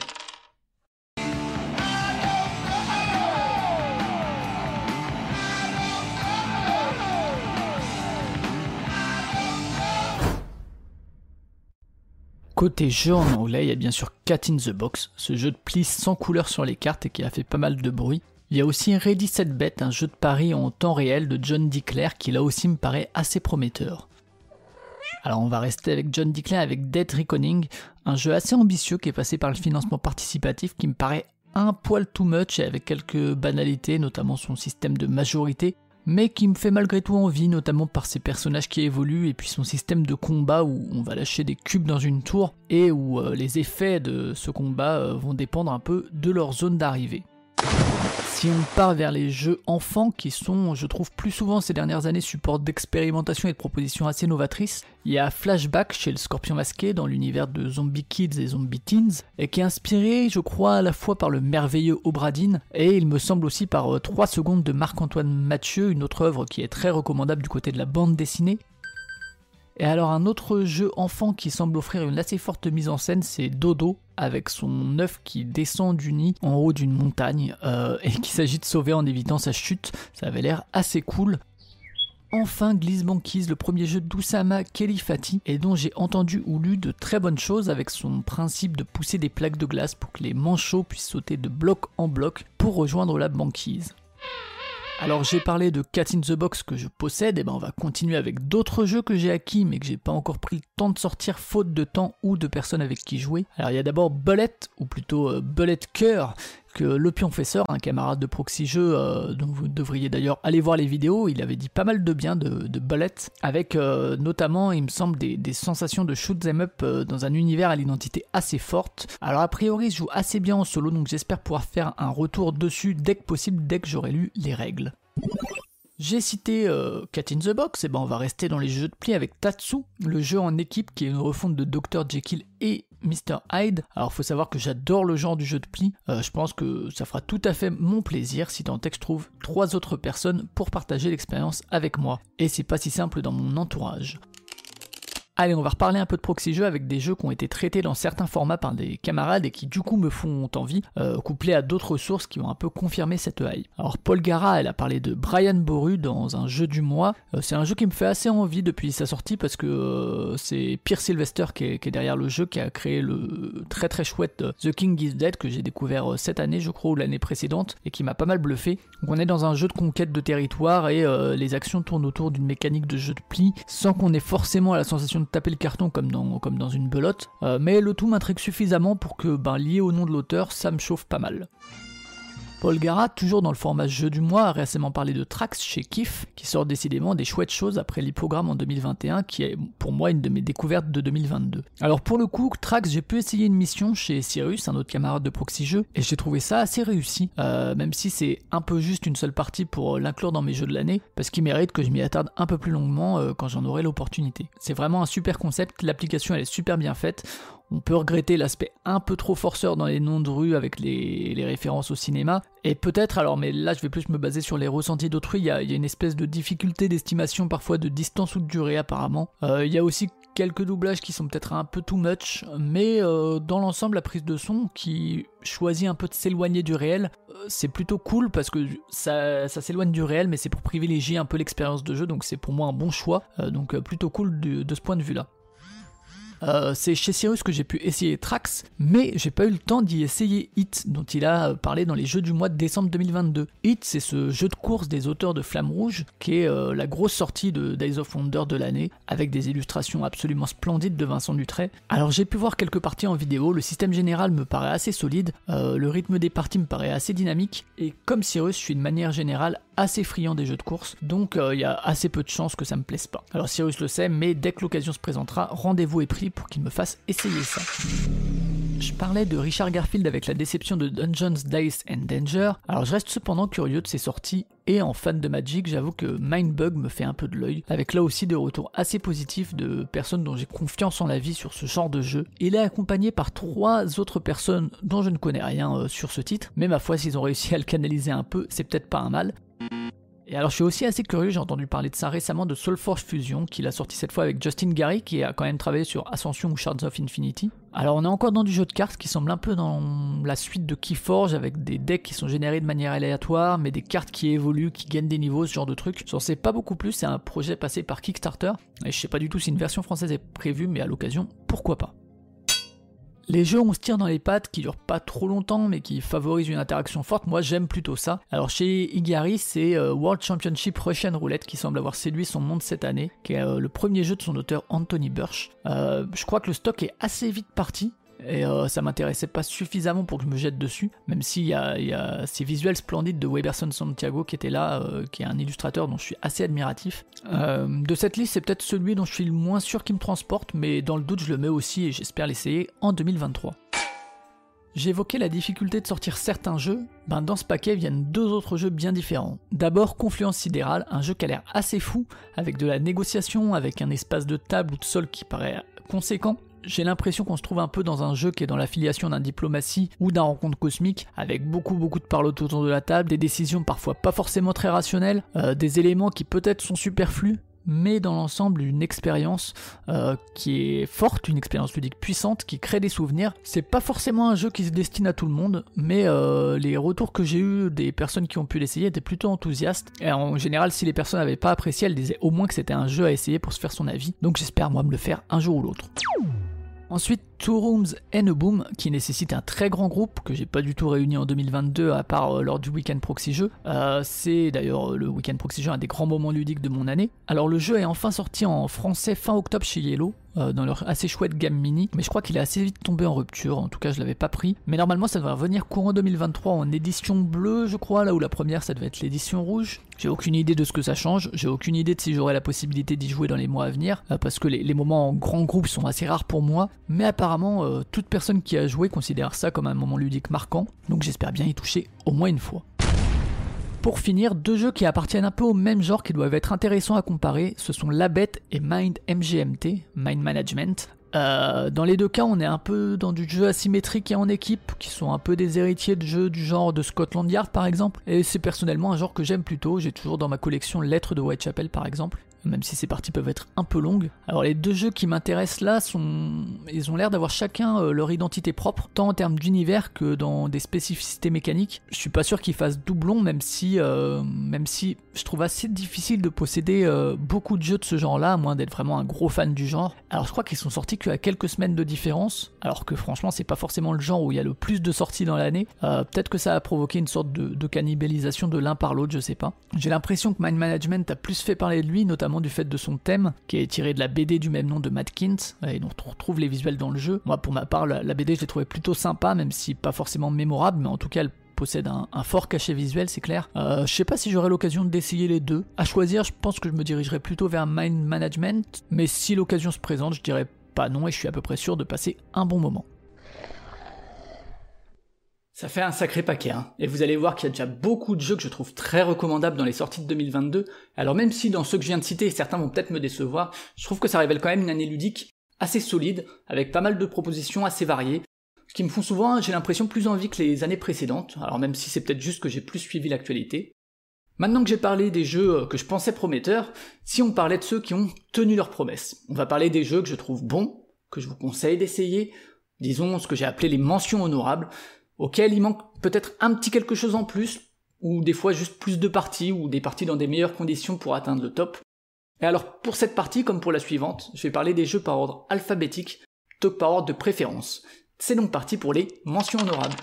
Côté jeu en anglais, il y a bien sûr Cat in the Box, ce jeu de plis sans couleur sur les cartes et qui a fait pas mal de bruit. Il y a aussi Ready Set Bet, un jeu de paris en temps réel de John Declare qui là aussi me paraît assez prometteur. Alors on va rester avec John Declare avec Dead Reckoning, un jeu assez ambitieux qui est passé par le financement participatif qui me paraît un poil too much et avec quelques banalités, notamment son système de majorité, mais qui me fait malgré tout envie, notamment par ses personnages qui évoluent et puis son système de combat où on va lâcher des cubes dans une tour et où euh, les effets de ce combat euh, vont dépendre un peu de leur zone d'arrivée. Si on part vers les jeux enfants qui sont, je trouve, plus souvent ces dernières années support d'expérimentation et de propositions assez novatrices, il y a Flashback chez le Scorpion Masqué dans l'univers de Zombie Kids et Zombie Teens, et qui est inspiré, je crois, à la fois par le merveilleux Obradine et il me semble aussi par 3 euh, secondes de Marc-Antoine Mathieu, une autre œuvre qui est très recommandable du côté de la bande dessinée, et alors un autre jeu enfant qui semble offrir une assez forte mise en scène, c'est Dodo, avec son œuf qui descend du nid en haut d'une montagne, euh, et qui s'agit de sauver en évitant sa chute. Ça avait l'air assez cool. Enfin, Gliss Banquise, le premier jeu d'Oussama Kelifati, et dont j'ai entendu ou lu de très bonnes choses avec son principe de pousser des plaques de glace pour que les manchots puissent sauter de bloc en bloc pour rejoindre la banquise. Alors j'ai parlé de Cat in the Box que je possède, et ben on va continuer avec d'autres jeux que j'ai acquis mais que j'ai pas encore pris le temps de sortir faute de temps ou de personnes avec qui jouer. Alors il y a d'abord Bullet, ou plutôt euh, Bullet Cœur, le Pionfesseur, un camarade de Proxy Jeux, euh, dont vous devriez d'ailleurs aller voir les vidéos, il avait dit pas mal de bien de, de Bullet, avec euh, notamment, il me semble, des, des sensations de shoot them up euh, dans un univers à l'identité assez forte. Alors a priori, je joue assez bien en solo, donc j'espère pouvoir faire un retour dessus dès que possible, dès que j'aurai lu les règles. J'ai cité euh, Cat in the Box, et ben on va rester dans les jeux de pli avec Tatsu, le jeu en équipe qui est une refonte de Dr. Jekyll et Mr. Hyde. Alors faut savoir que j'adore le genre du jeu de pli, euh, je pense que ça fera tout à fait mon plaisir si tant est je trouve trois autres personnes pour partager l'expérience avec moi. Et c'est pas si simple dans mon entourage. Allez, on va reparler un peu de proxy jeux avec des jeux qui ont été traités dans certains formats par des camarades et qui du coup me font envie, euh, couplés à d'autres sources qui ont un peu confirmé cette hype. Alors Paul Gara, elle a parlé de Brian Boru dans un jeu du mois. Euh, c'est un jeu qui me fait assez envie depuis sa sortie parce que euh, c'est Pierre Sylvester qui est, qui est, derrière le jeu, qui a créé le très très chouette The King is Dead que j'ai découvert cette année, je crois, ou l'année précédente, et qui m'a pas mal bluffé. Donc on est dans un jeu de conquête de territoire et les actions tournent autour d'une mécanique de jeu de pli sans qu'on ait forcément la sensation de taper le carton comme dans, une belote, euh, mais le tout m'intrigue suffisamment pour que, ben, lié au nom de l'auteur, ça me chauffe pas mal. Paul Gara, toujours dans le format jeu du mois, a récemment parlé de Trax chez Kif, qui sort décidément des chouettes choses après l'hypogramme en 2021, qui est pour moi une de mes découvertes de 2022. Alors pour le coup, Trax, j'ai pu essayer une mission chez Cyrus, un autre camarade de Proxy Jeux, et j'ai trouvé ça assez réussi, euh, même si c'est un peu juste une seule partie pour l'inclure dans mes jeux de l'année, parce qu'il mérite que je m'y attarde un peu plus longuement euh, quand j'en aurai l'opportunité. C'est vraiment un super concept, l'application elle est super bien faite, on peut regretter l'aspect un peu trop forceur dans les noms de rue avec les, références au cinéma. Et peut-être, alors, mais là je vais plus me baser sur les ressentis d'autrui, il y, a, une espèce de difficulté d'estimation parfois de distance ou de durée apparemment. Euh, il y a aussi quelques doublages qui sont peut-être un peu too much, mais euh, dans l'ensemble, la prise de son qui choisit un peu de s'éloigner du réel, euh, c'est plutôt cool parce que ça, s'éloigne du réel, mais c'est pour privilégier un peu l'expérience de jeu, donc c'est pour moi un bon choix, donc plutôt cool de ce point de vue-là. Euh, c'est chez Cyrus que j'ai pu essayer Trax, mais j'ai pas eu le temps d'y essayer Hit, dont il a parlé dans les jeux du mois de décembre 2022. Hit, c'est ce jeu de course des auteurs de Flamme Rouge, qui est euh, la grosse sortie de Days of Wonder de l'année, avec des illustrations absolument splendides de Vincent Dutray. Alors j'ai pu voir quelques parties en vidéo, le système général me paraît assez solide, euh, le rythme des parties me paraît assez dynamique, et comme Cyrus, je suis de manière générale assez friand des jeux de course, donc il y a assez peu de chances que ça me plaise pas. Alors Cyrus le sait, mais dès que l'occasion se présentera, rendez-vous est pris pour qu'il me fasse essayer ça. Je parlais de Richard Garfield avec la déception de Dungeons, Dice and Danger. Alors je reste cependant curieux de ses sorties et en fan de Magic, j'avoue que Mindbug me fait un peu de l'œil, avec là aussi des retours assez positifs de personnes dont j'ai confiance en la vie sur ce genre de jeu. Il est accompagné par trois autres personnes dont je ne connais rien euh, sur ce titre, mais ma foi s'ils ont réussi à le canaliser un peu, c'est peut-être pas un mal. Et alors je suis aussi assez curieux, j'ai entendu parler de ça récemment de Soulforge Fusion, qu'il a sorti cette fois avec Justin Gary, qui a quand même travaillé sur Ascension ou Shards of Infinity. Alors on est encore dans du jeu de cartes qui semble un peu dans la suite de Keyforge, avec des decks qui sont générés de manière aléatoire, mais des cartes qui évoluent, qui gagnent des niveaux, ce genre de truc. J'en sais pas beaucoup plus, c'est un projet passé par Kickstarter, et je sais pas du tout si une version française est prévue, mais à l'occasion, pourquoi pas. Les jeux on se tire dans les pattes, qui durent pas trop longtemps, mais qui favorisent une interaction forte, moi j'aime plutôt ça. Alors chez Igari, c'est euh, World Championship Russian Roulette qui semble avoir séduit son monde cette année, qui est euh, le premier jeu de son auteur Anthony Burch. Euh, je crois que le stock est assez vite parti, et euh, ça m'intéressait pas suffisamment pour que je me jette dessus, même s'il y, a, ces visuels splendides de Weberson Santiago qui était là, euh, qui est un illustrateur dont je suis assez admiratif. Euh, de cette liste, c'est peut-être celui dont je suis le moins sûr qui me transporte, mais dans le doute, je le mets aussi et j'espère l'essayer en 2023. J'évoquais la difficulté de sortir certains jeux, ben dans ce paquet viennent deux autres jeux bien différents. D'abord Confluence Sidérale, un jeu qui a l'air assez fou, avec de la négociation, avec un espace de table ou de sol qui paraît conséquent, j'ai l'impression qu'on se trouve un peu dans un jeu qui est dans l'affiliation d'un diplomatie ou d'un rencontre cosmique, avec beaucoup beaucoup de parlots autour de la table, des décisions parfois pas forcément très rationnelles, euh, des éléments qui peut-être sont superflus, mais dans l'ensemble une expérience euh, qui est forte, une expérience ludique puissante, qui crée des souvenirs. C'est pas forcément un jeu qui se destine à tout le monde, mais euh, les retours que j'ai eu des personnes qui ont pu l'essayer étaient plutôt enthousiastes. Et en général, si les personnes n'avaient pas apprécié, elles disaient au moins que c'était un jeu à essayer pour se faire son avis. Donc j'espère moi me le faire un jour ou l'autre. Ensuite, Two Rooms and a Boom, qui nécessite un très grand groupe que j'ai pas du tout réuni en 2022 à part euh, lors du Weekend Proxy Jeu. Euh, c'est d'ailleurs le Weekend Proxy Jeu un des grands moments ludiques de mon année. Alors le jeu est enfin sorti en français fin octobre chez Yellow, euh, dans leur assez chouette gamme mini, mais je crois qu'il est assez vite tombé en rupture, en tout cas je l'avais pas pris. Mais normalement ça devrait revenir courant 2023 en édition bleue je crois, là où la première ça devait être l'édition rouge. J'ai aucune idée de ce que ça change, j'ai aucune idée de si j'aurai la possibilité d'y jouer dans les mois à venir, euh, parce que les, moments en grand groupe sont assez rares pour moi, mais apparemment euh, toute personne qui a joué considère ça comme un moment ludique marquant, donc j'espère bien y toucher au moins une fois. Pour finir, deux jeux qui appartiennent un peu au même genre qui doivent être intéressants à comparer, ce sont La et Mind MGMT, Mind Management. Euh, dans les deux cas, on est un peu dans du jeu asymétrique et en équipe, qui sont un peu des héritiers de jeux du genre de Scotland Yard par exemple. Et c'est personnellement un genre que j'aime plutôt. J'ai toujours dans ma collection Lettres de Whitechapel par exemple même si ces parties peuvent être un peu longues. Alors les deux jeux qui m'intéressent là ils ont l'air d'avoir chacun euh, leur identité propre, tant en termes d'univers que dans des spécificités mécaniques. Je suis pas sûr qu'ils fassent doublon, même si, euh, même si je trouve assez difficile de posséder euh, beaucoup de jeux de ce genre-là, à moins d'être vraiment un gros fan du genre. Alors je crois qu'ils sont sortis qu'à quelques semaines de différence, alors que franchement c'est pas forcément le genre où il y a le plus de sorties dans l'année. Peut-être que ça a provoqué une sorte de, de cannibalisation de l'un par l'autre, je sais pas. J'ai l'impression que Mind Management a plus fait parler de lui, notamment du fait de son thème, qui est tiré de la BD du même nom de Matt Kint, et dont on retrouve les visuels dans le jeu. Moi, pour ma part, la, BD, je l'ai trouvée plutôt sympa, même si pas forcément mémorable, mais en tout cas, elle possède un, fort cachet visuel, c'est clair. Euh, je sais pas si j'aurai l'occasion d'essayer les deux. À choisir, je pense que je me dirigerai plutôt vers Mind Management, mais si l'occasion se présente, je dirais pas non et je suis à peu près sûr de passer un bon moment. Ça fait un sacré paquet, hein. Et vous allez voir qu'il y a déjà beaucoup de jeux que je trouve très recommandables dans les sorties de 2022. Alors même si dans ceux que je viens de citer, certains vont peut-être me décevoir, je trouve que ça révèle quand même une année ludique assez solide, avec pas mal de propositions assez variées, ce qui me font souvent, j'ai l'impression, plus envie que les années précédentes, alors même si c'est peut-être juste que j'ai plus suivi l'actualité. Maintenant que j'ai parlé des jeux euh, que je pensais prometteurs, si on parlait de ceux qui ont tenu leurs promesses, on va parler des jeux que je trouve bons, que je vous conseille d'essayer, disons ce que j'ai appelé les mentions honorables, auquel il manque peut-être un petit quelque chose en plus, ou des fois juste plus de parties, ou des parties dans des meilleures conditions pour atteindre le top. Et alors pour cette partie, comme pour la suivante, je vais parler des jeux par ordre alphabétique, que par ordre de préférence. C'est donc parti pour les mentions honorables.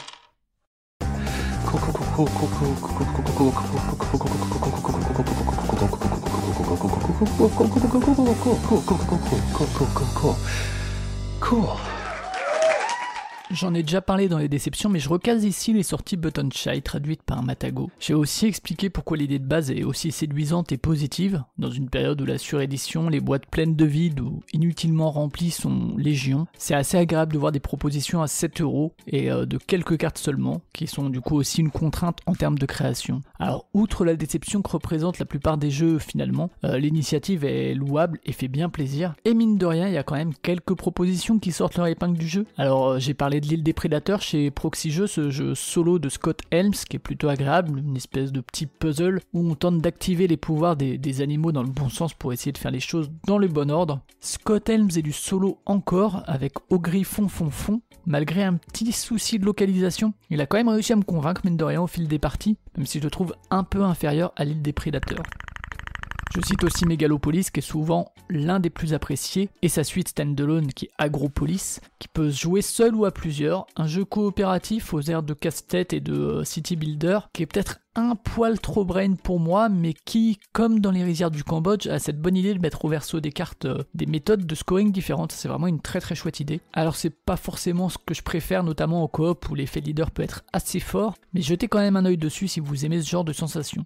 J'en ai déjà parlé dans les déceptions, mais je recase ici les sorties Button Shy traduites par Matago. J'ai aussi expliqué pourquoi l'idée de base est aussi séduisante et positive, dans une période où la surédition, les boîtes pleines de vide ou inutilement remplies sont légion. C'est assez agréable de voir des propositions à 7 euros et euh, de quelques cartes seulement, qui sont du coup aussi une contrainte en termes de création. Alors, outre la déception que représentent la plupart des jeux finalement, euh, l'initiative est louable et fait bien plaisir. Et mine de rien, il y a quand même quelques propositions qui sortent leur épingle du jeu. Alors, euh, j'ai parlé de l'île des prédateurs chez Proxy Jeux, ce jeu solo de Scott Helms qui est plutôt agréable, une espèce de petit puzzle où on tente d'activer les pouvoirs des, animaux dans le bon sens pour essayer de faire les choses dans le bon ordre. Scott Helms est du solo encore avec Au Griffon Fond Fond, malgré un petit souci de localisation. Il a quand même réussi à me convaincre, mine de rien, au fil des parties, même si je le trouve un peu inférieur à l'île des prédateurs. Je cite aussi Megalopolis qui est souvent l'un des plus appréciés, et sa suite standalone qui est Agropolis, qui peut se jouer seul ou à plusieurs, un jeu coopératif aux airs de casse-tête et de euh, city builder, qui est peut-être un poil trop brain pour moi, mais qui, comme dans les rizières du Cambodge, a cette bonne idée de mettre au verso des cartes euh, des méthodes de scoring différentes. C'est vraiment une très très chouette idée. Alors c'est pas forcément ce que je préfère, notamment au coop où l'effet leader peut être assez fort, mais jetez quand même un œil dessus si vous aimez ce genre de sensation.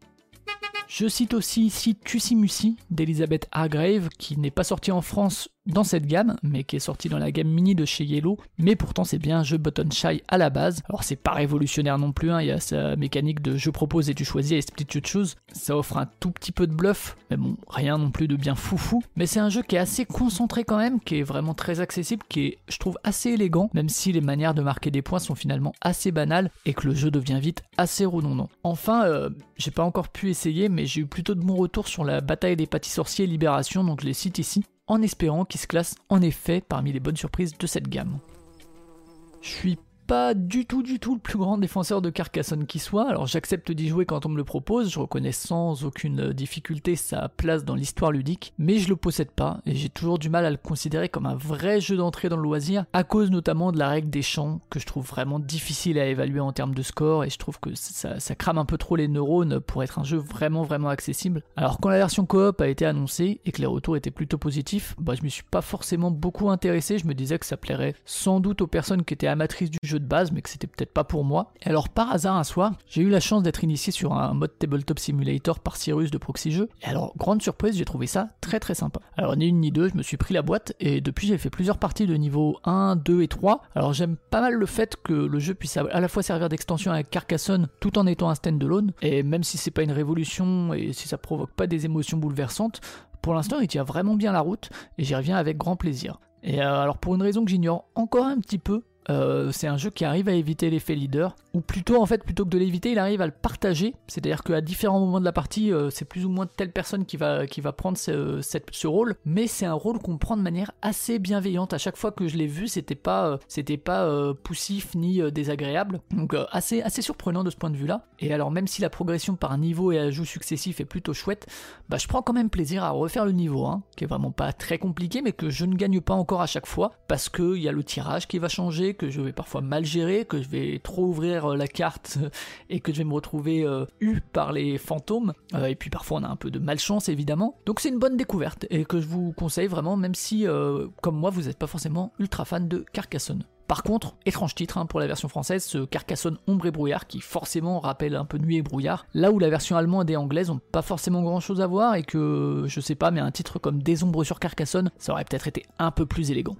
Je cite aussi ici Tussimusi d'Elizabeth Hargrave, qui n'est pas sorti en France dans cette gamme, mais qui est sorti dans la gamme mini de chez Yellow, mais pourtant c'est bien un jeu button shy à la base. Alors c'est pas révolutionnaire non plus, hein. il y a sa mécanique de je propose et tu choisis et split you choose, ça offre un tout petit peu de bluff, mais bon, rien non plus de bien foufou, mais c'est un jeu qui est assez concentré quand même, qui est vraiment très accessible, qui est, je trouve, assez élégant, même si les manières de marquer des points sont finalement assez banales et que le jeu devient vite assez redondant. Enfin, euh, j'ai pas encore pu essayer, mais j'ai eu plutôt de bons retours sur la bataille des pâtis sorciers Libération, donc je les cite ici en espérant qu'il se classe en effet parmi les bonnes surprises de cette gamme. Je suis pas du tout, du tout le plus grand défenseur de Carcassonne qui soit. Alors j'accepte d'y jouer quand on me le propose, je reconnais sans aucune difficulté sa place dans l'histoire ludique, mais je le possède pas et j'ai toujours du mal à le considérer comme un vrai jeu d'entrée dans le loisir à cause notamment de la règle des champs que je trouve vraiment difficile à évaluer en termes de score et je trouve que ça, crame un peu trop les neurones pour être un jeu vraiment vraiment accessible. Alors quand la version coop a été annoncée et que les retours étaient plutôt positifs, bah je me suis pas forcément beaucoup intéressé, je me disais que ça plairait sans doute aux personnes qui étaient amatrices du jeu de base mais que c'était peut-être pas pour moi. Et alors par hasard un soir, j'ai eu la chance d'être initié sur un mode tabletop simulator par Cyrus de Proxy Jeux et alors grande surprise, j'ai trouvé ça très très sympa. Alors ni une ni deux, je me suis pris la boîte et depuis j'ai fait plusieurs parties de niveau 1, 2 et 3. Alors j'aime pas mal le fait que le jeu puisse à la fois servir d'extension à Carcassonne tout en étant un stand-alone et même si c'est pas une révolution et si ça provoque pas des émotions bouleversantes, pour l'instant il tient vraiment bien la route et j'y reviens avec grand plaisir. Et euh, alors pour une raison que j'ignore encore un petit peu, euh, c'est un jeu qui arrive à éviter l'effet leader, ou plutôt en fait plutôt que de l'éviter, il arrive à le partager. C'est-à-dire qu'à différents moments de la partie, euh, c'est plus ou moins telle personne qui va qui va prendre ce, ce rôle, mais c'est un rôle qu'on prend de manière assez bienveillante. À chaque fois que je l'ai vu, c'était pas euh, c'était pas poussif ni désagréable, donc assez assez surprenant de ce point de vue-là. Et alors même si la progression par niveau et ajout successif est plutôt chouette, bah je prends quand même plaisir à refaire le niveau 1, qui est vraiment pas très compliqué, mais que je ne gagne pas encore à chaque fois parce qu'il y a le tirage qui va changer que je vais parfois mal gérer, que je vais trop ouvrir euh, la carte et que je vais me retrouver euh, eu par les fantômes. Euh, et puis parfois on a un peu de malchance évidemment. Donc c'est une bonne découverte et que je vous conseille vraiment, même si comme moi vous n'êtes pas forcément ultra fan de Carcassonne. Par contre, étrange titre hein, pour la version française, ce Carcassonne ombre et brouillard qui forcément rappelle un peu nuit et brouillard, là où la version allemande et anglaise ont pas forcément grand chose à voir et que je sais pas, mais un titre comme Des ombres sur Carcassonne, ça aurait peut-être été un peu plus élégant.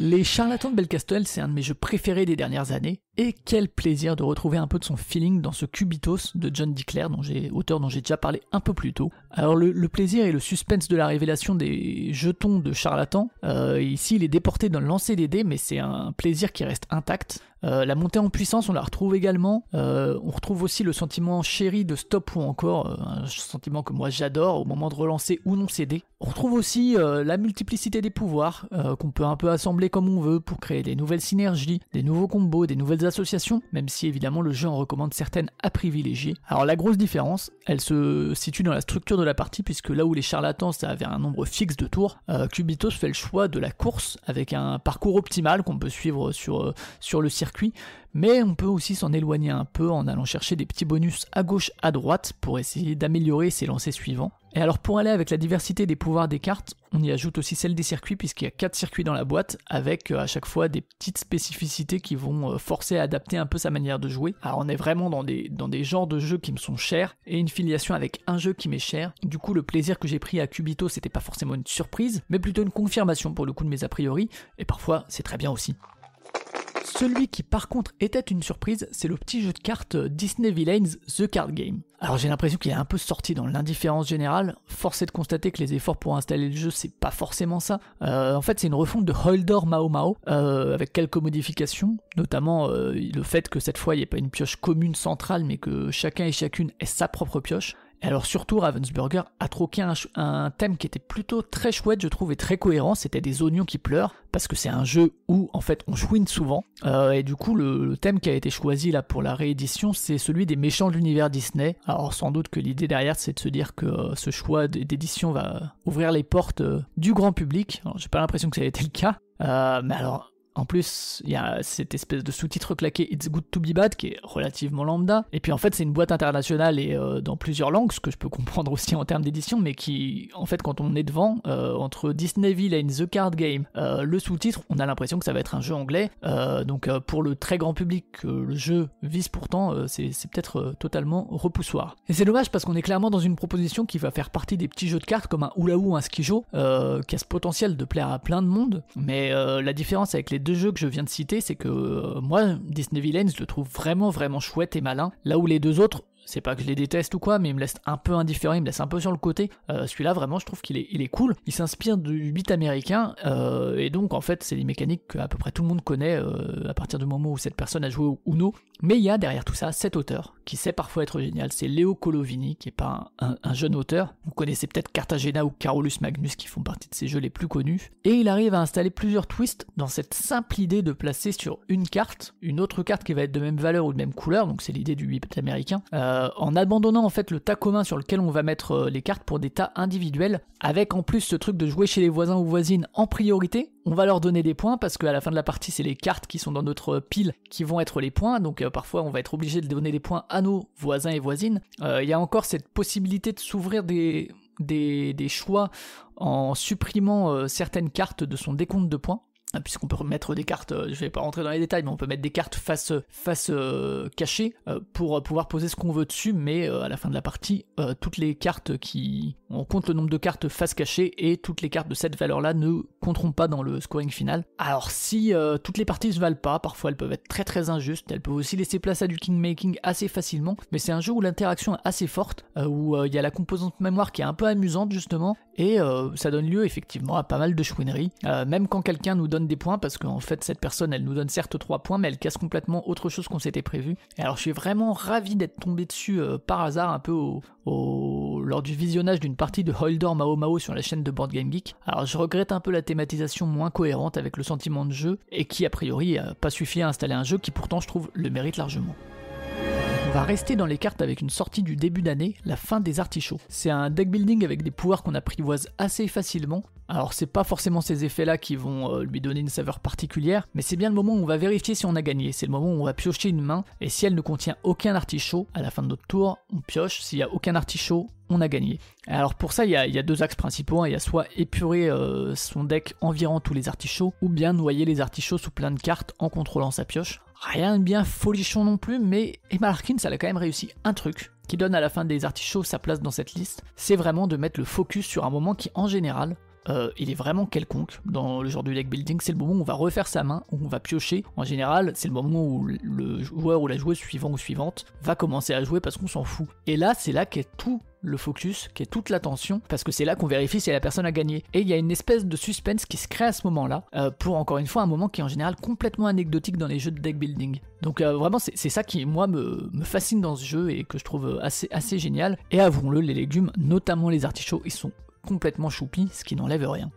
Les charlatans de Belcastel, c'est un de mes jeux préférés des dernières années, et quel plaisir de retrouver un peu de son feeling dans ce Cubitos de John Dickler, dont j'ai, auteur dont j'ai déjà parlé un peu plus tôt. Alors le, plaisir et le suspense de la révélation des jetons de charlatans, euh, ici il est déporté dans le lancer des dés, mais c'est un plaisir qui reste intact. Euh, la montée en puissance, on la retrouve également. Euh, on retrouve aussi le sentiment chéri de stop ou encore, un sentiment que moi j'adore au moment de relancer ou non céder. On retrouve aussi la multiplicité des pouvoirs qu'on peut un peu assembler comme on veut pour créer des nouvelles synergies, des nouveaux combos, des nouvelles associations, même si évidemment le jeu en recommande certaines à privilégier. Alors la grosse différence, elle se situe dans la structure de la partie puisque là où les charlatans ça avait un nombre fixe de tours, Cubitos fait le choix de la course avec un parcours optimal qu'on peut suivre sur, sur le circuit mais on peut aussi s'en éloigner un peu en allant chercher des petits bonus à gauche, à droite pour essayer d'améliorer ses lancers suivants. Et alors pour aller avec la diversité des pouvoirs des cartes, on y ajoute aussi celle des circuits puisqu'il y a 4 circuits dans la boîte avec euh, à chaque fois des petites spécificités qui vont euh, forcer à adapter un peu sa manière de jouer. Alors on est vraiment dans des, dans des genres de jeux qui me sont chers et une filiation avec un jeu qui m'est cher. Du coup le plaisir que j'ai pris à Cubito c'était pas forcément une surprise mais plutôt une confirmation pour le coup de mes a priori et parfois c'est très bien aussi. Celui qui par contre était une surprise, c'est le petit jeu de cartes Disney Villains The Card Game. Alors j'ai l'impression qu'il est un peu sorti dans l'indifférence générale, force est de constater que les efforts pour installer le jeu c'est pas forcément ça. Euh, en fait c'est une refonte de Holdor Mao Mao, euh, avec quelques modifications, notamment euh, le fait que cette fois il n'y ait pas une pioche commune centrale mais que chacun et chacune ait sa propre pioche. Et alors surtout, Ravensburger a troqué un, thème qui était plutôt très chouette, je trouve, et très cohérent. C'était des oignons qui pleurent, parce que c'est un jeu où en fait on chouine souvent. Euh, et du coup, le, thème qui a été choisi là pour la réédition, c'est celui des méchants de l'univers Disney. Alors sans doute que l'idée derrière, c'est de se dire que euh, ce choix d'édition va ouvrir les portes euh, du grand public. J'ai pas l'impression que ça a été le cas. mais alors, en plus, il y a cette espèce de sous-titre claqué It's Good to Be Bad qui est relativement lambda. Et puis en fait, c'est une boîte internationale et euh, dans plusieurs langues, ce que je peux comprendre aussi en termes d'édition, mais qui, en fait, quand on est devant, euh, entre Disneyville et The Card Game, euh, le sous-titre, on a l'impression que ça va être un jeu anglais. donc pour le très grand public que le jeu vise pourtant, c'est peut-être totalement repoussoir. Et c'est dommage parce qu'on est clairement dans une proposition qui va faire partie des petits jeux de cartes comme un Oula ou un Skijo, qui a ce potentiel de plaire à plein de monde. Mais la différence avec les deux jeux que je viens de citer, c'est que euh, moi, Disney Villains, le trouve vraiment vraiment chouette et malin, là où les deux autres, c'est pas que je les déteste ou quoi, mais il me laisse un peu indifférent, il me laisse un peu sur le côté. Euh, celui-là, vraiment, je trouve qu'il est, cool. Il s'inspire du 8 américain, euh, et donc en fait, c'est des mécaniques que à peu près tout le monde connaît euh, à partir du moment où cette personne a joué au Uno. Mais il y a derrière tout ça cet auteur qui sait parfois être génial, c'est Léo Colovini, qui est pas un, un jeune auteur. Vous connaissez peut-être Cartagena ou Carolus Magnus qui font partie de ces jeux les plus connus. Et il arrive à installer plusieurs twists dans cette simple idée de placer sur une carte une autre carte qui va être de même valeur ou de même couleur, donc c'est l'idée du 8 américain, en abandonnant en fait le tas commun sur lequel on va mettre euh, les cartes pour des tas individuels, avec en plus ce truc de jouer chez les voisins ou voisines en priorité, on va leur donner des points parce qu'à la fin de la partie, c'est les cartes qui sont dans notre pile qui vont être les points. Donc euh, parfois, on va être obligé de donner des points à nos voisins et voisines. Il y a encore cette possibilité de s'ouvrir des, choix en supprimant certaines cartes de son décompte de points. Ah, puisqu'on peut mettre des cartes, euh, je vais pas rentrer dans les détails, mais on peut mettre des cartes face face euh, euh, pour pouvoir poser ce qu'on veut dessus, mais à la fin de la partie, toutes les cartes qui on compte le nombre de cartes face cachée et toutes les cartes de cette valeur-là ne compteront pas dans le scoring final. Alors si toutes les parties se valent pas, parfois elles peuvent être très très injustes, elles peuvent aussi laisser place à du kingmaking assez facilement, mais c'est un jeu où l'interaction est assez forte, où il y a la composante mémoire qui est un peu amusante justement, et ça donne lieu effectivement à pas mal de chouineries, même quand quelqu'un nous donne des points parce qu'en fait cette personne elle nous donne certes 3 points mais elle casse complètement autre chose qu'on s'était prévu. Et alors je suis vraiment ravi d'être tombé dessus euh, par hasard un peu au, lors du visionnage d'une partie de Holdor Mao Mao sur la chaîne de Board Game Geek. Alors je regrette un peu la thématisation moins cohérente avec le sentiment de jeu et qui a priori a pas suffi à installer un jeu qui pourtant je trouve le mérite largement. Va rester dans les cartes avec une sortie du début d'année, la fin des artichauts. C'est un deck building avec des pouvoirs qu'on apprivoise assez facilement. Alors c'est pas forcément ces effets-là qui vont euh, lui donner une saveur particulière, mais c'est bien le moment où on va vérifier si on a gagné. C'est le moment où on va piocher une main, et si elle ne contient aucun artichaut, à la fin de notre tour, on pioche. S'il y a aucun artichaut, on a gagné. Alors pour ça, il y a, deux axes principaux. Hein. Il y a soit épurer euh, son deck environ tous les artichauts, ou bien noyer les artichauts sous plein de cartes en contrôlant sa pioche. Rien de bien folichon non plus, mais Emma Larkin, ça a quand même réussi un truc qui donne à la fin des artichauts sa place dans cette liste, c'est vraiment de mettre le focus sur un moment qui en général euh, il est vraiment quelconque dans le genre du deck building. C'est le moment où on va refaire sa main, où on va piocher. En général, c'est le moment où le joueur ou la joueuse suivant ou suivante va commencer à jouer parce qu'on s'en fout. Et là, c'est là qu'est tout le focus, qui est toute l'attention, parce que c'est là qu'on vérifie si la personne a gagné. Et il y a une espèce de suspense qui se crée à ce moment-là, euh, pour encore une fois un moment qui est en général complètement anecdotique dans les jeux de deck building. Donc euh, vraiment c'est ça qui moi me, me, fascine dans ce jeu et que je trouve assez, assez génial. Et avouons-le, les légumes, notamment les artichauts, ils sont complètement choupi, ce qui n'enlève rien.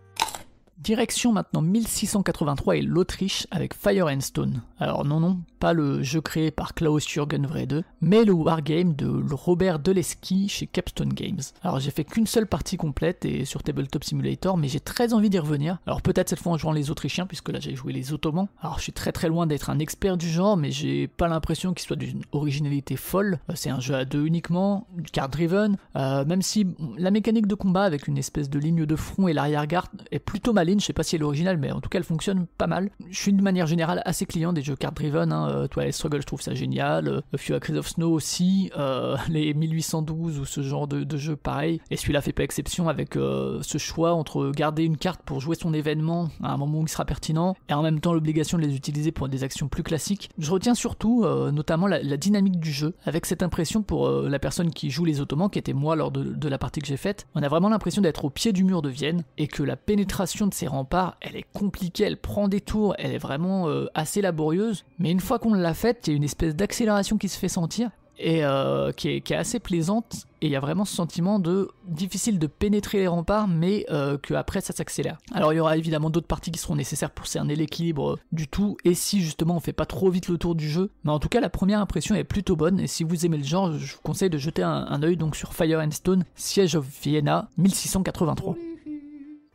Direction maintenant 1683 et l'Autriche avec Fire and Stone. Alors non non, pas le jeu créé par Klaus Jürgen Wrede, mais le wargame de Robert Deleski chez Capstone Games. Alors j'ai fait qu'une seule partie complète et sur Tabletop Simulator, mais j'ai très envie d'y revenir. Alors peut-être cette fois en jouant les Autrichiens, puisque là j'ai joué les Ottomans. Alors je suis très très loin d'être un expert du genre, mais j'ai pas l'impression qu'il soit d'une originalité folle. Euh, c'est un jeu à deux uniquement, card driven, euh, même si la mécanique de combat avec une espèce de ligne de front et l'arrière-garde est plutôt maligne, je sais pas si elle est originale, mais en tout cas elle fonctionne pas mal. Je suis de manière générale assez client des jeux card driven, hein, euh, Twilight Struggle, je trouve ça génial. Euh, A Few Acres of Snow aussi. Euh, les 1812 ou ce genre de, jeu pareil. Et celui-là fait pas exception avec ce choix entre garder une carte pour jouer son événement à un moment où il sera pertinent et en même temps l'obligation de les utiliser pour des actions plus classiques. Je retiens surtout notamment la, dynamique du jeu avec cette impression pour la personne qui joue les Ottomans, qui était moi lors de, de la partie que j'ai faite. On a vraiment l'impression d'être au pied du mur de Vienne et que la pénétration de ces remparts, elle est compliquée, elle prend des tours, elle est vraiment assez laborieuse. Mais une fois qu'on l'a fait, il y a une espèce d'accélération qui se fait sentir et euh, qui, est, assez plaisante. Et il y a vraiment ce sentiment de difficile de pénétrer les remparts, mais euh, qu'après ça s'accélère. Alors il y aura évidemment d'autres parties qui seront nécessaires pour cerner l'équilibre du tout, et si justement on fait pas trop vite le tour du jeu. Mais en tout cas, la première impression est plutôt bonne, et si vous aimez le genre, je vous conseille de jeter un, un œil donc sur Fire and Stone, Siege of Vienna 1683.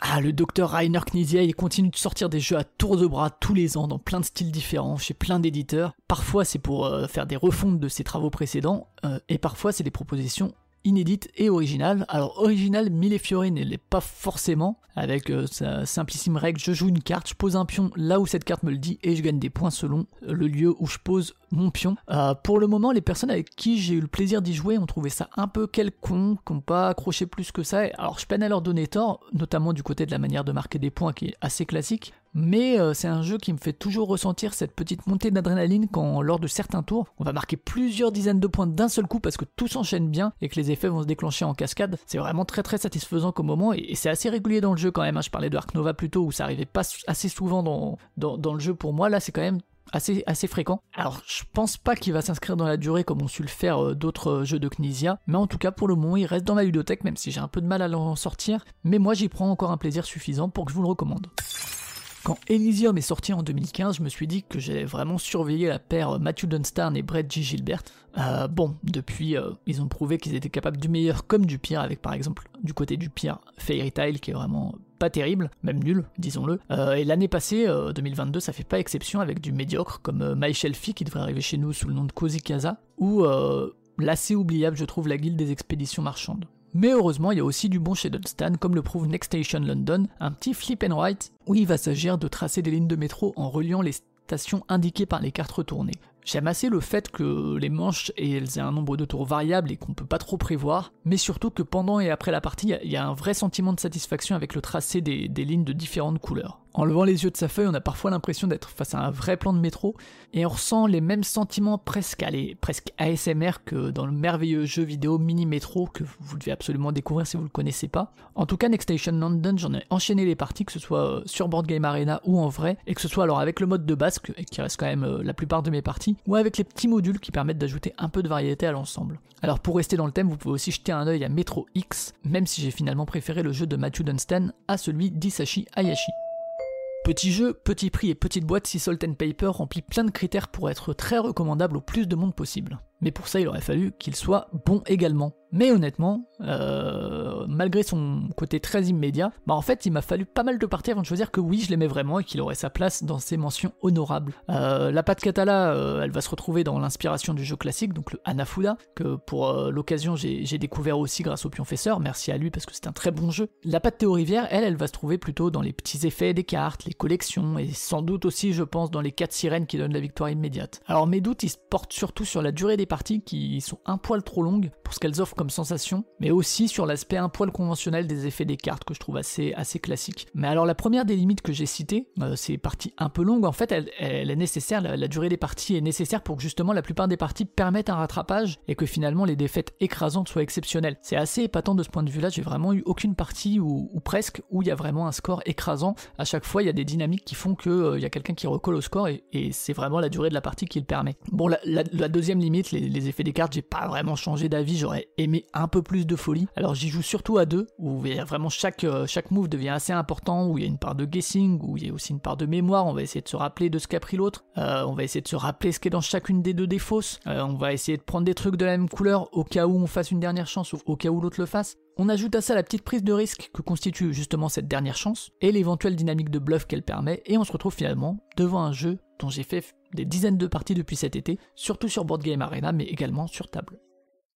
Ah, le docteur Rainer Knizia, il continue de sortir des jeux à tour de bras tous les ans dans plein de styles différents, chez plein d'éditeurs. Parfois c'est pour euh, faire des refontes de ses travaux précédents, euh, et parfois c'est des propositions inédite et originale. Alors original, Mille Fiori ne l'est pas forcément, avec euh, sa simplissime règle, je joue une carte, je pose un pion là où cette carte me le dit, et je gagne des points selon le lieu où je pose mon pion. Euh, pour le moment, les personnes avec qui j'ai eu le plaisir d'y jouer ont trouvé ça un peu quelconque, n'ont pas accroché plus que ça. Alors je peine à leur donner tort, notamment du côté de la manière de marquer des points qui est assez classique, mais euh, c'est un jeu qui me fait toujours ressentir cette petite montée d'adrénaline quand lors de certains tours, on va marquer plusieurs dizaines de points d'un seul coup parce que tout s'enchaîne bien et que les effets vont se déclencher en cascade. C'est vraiment très très satisfaisant comme moment et, c'est assez régulier dans le jeu quand même. Hein. Je parlais de Ark Nova plus tôt où ça arrivait pas assez souvent dans, dans, le jeu pour moi. Là, c'est quand même assez, assez fréquent. Alors, je pense pas qu'il va s'inscrire dans la durée comme ont su le faire euh, d'autres euh, jeux de Knizia, mais en tout cas, pour le moment, il reste dans ma ludothèque, même si j'ai un peu de mal à l'en sortir. Mais moi, j'y prends encore un plaisir suffisant pour que je vous le recommande. Quand Elysium est sorti en 2015, je me suis dit que j'allais vraiment surveiller la paire Matthew Dunstan et Brett G. Gilbert. Euh, bon, depuis, euh, ils ont prouvé qu'ils étaient capables du meilleur comme du pire, avec par exemple, du côté du pire, Fairy Tail, qui est vraiment pas terrible, même nul, disons-le. Euh, et l'année passée, 2022, ça fait pas exception avec du médiocre, comme My Shelfie, qui devrait arriver chez nous sous le nom de Cozy Casa, ou l'assez oubliable, je trouve, la guilde des expéditions marchandes. Mais heureusement, il y a aussi du bon chez Dunstan, comme le prouve Next Station London, un petit flip and write où il va s'agir de tracer des lignes de métro en reliant les stations indiquées par les cartes retournées. J'aime assez le fait que les manches aient un nombre de tours variable et qu'on peut pas trop prévoir, mais surtout que pendant et après la partie, il y, a un vrai sentiment de satisfaction avec le tracé des lignes de différentes couleurs. En levant les yeux de sa feuille, on a parfois l'impression d'être face à un vrai plan de métro, et on ressent les mêmes sentiments presque, presque ASMR que dans le merveilleux jeu vidéo Mini Métro que vous devez absolument découvrir si vous le connaissez pas. En tout cas, Next Station London, j'en ai enchaîné les parties, que ce soit euh, sur Board Game Arena ou en vrai, et que ce soit alors avec le mode de base, qui reste quand même euh, la plupart de mes parties, ou avec les petits modules qui permettent d'ajouter un peu de variété à l'ensemble. Alors pour rester dans le thème, vous pouvez aussi jeter un œil à Metro X, même si j'ai finalement préféré le jeu de Matthew Dunstan à celui d'Isashi Hayashi. Petit jeu, petit prix et petite boîte, si Salt Paper remplit plein de critères pour être très recommandable au plus de monde possible. Mais pour ça, il aurait fallu qu'il soit bon également. Mais honnêtement, euh, malgré son côté très immédiat, bah en fait, il m'a fallu pas mal de parties avant de choisir que oui, je l'aimais vraiment et qu'il aurait sa place dans ces mentions honorables. Euh, la pâte Catala, euh, elle va se retrouver dans l'inspiration du jeu classique, donc le Anafuda, que pour l'occasion j'ai découvert aussi grâce au Pionfesseur, merci à lui parce que c'est un très bon jeu. La pâte Théo Rivière, elle, elle va se trouver plutôt dans les petits effets des cartes, les collections, et sans doute aussi, je pense, dans les quatre sirènes qui donnent la victoire immédiate. Alors mes doutes, ils se portent surtout sur la durée des parties qui sont un poil trop longues pour ce qu'elles offrent comme sensation, mais aussi sur l'aspect un poil conventionnel des effets des cartes que je trouve assez, assez classique. Mais alors la première des limites que j'ai citées, euh, c'est parties un peu longues, en fait elle, est nécessaire, la, durée des parties est nécessaire pour que justement la plupart des parties permettent un rattrapage et que finalement les défaites écrasantes soient exceptionnelles. C'est assez épatant de ce point de vue là, j'ai vraiment eu aucune partie ou, presque où il y a vraiment un score écrasant. À chaque fois il y a des dynamiques qui font qu'il euh, y a quelqu'un qui recolle au score et, c'est vraiment la durée de la partie qui le permet. Bon la, deuxième limite, les, les effets des cartes, j'ai pas vraiment changé d'avis, j'aurais aimé un peu plus de folie. Alors j'y joue surtout à deux, où vraiment chaque, euh, chaque move devient assez important, où il y a une part de guessing, où il y a aussi une part de mémoire, on va essayer de se rappeler de ce qu'a pris l'autre, euh, on va essayer de se rappeler ce qui est dans chacune des deux des euh, on va essayer de prendre des trucs de la même couleur au cas où on fasse une dernière chance ou au cas où l'autre le fasse. On ajoute à ça la petite prise de risque que constitue justement cette dernière chance, et l'éventuelle dynamique de bluff qu'elle permet, et on se retrouve finalement devant un jeu dont j'ai fait des dizaines de parties depuis cet été, surtout sur Board Game Arena, mais également sur table.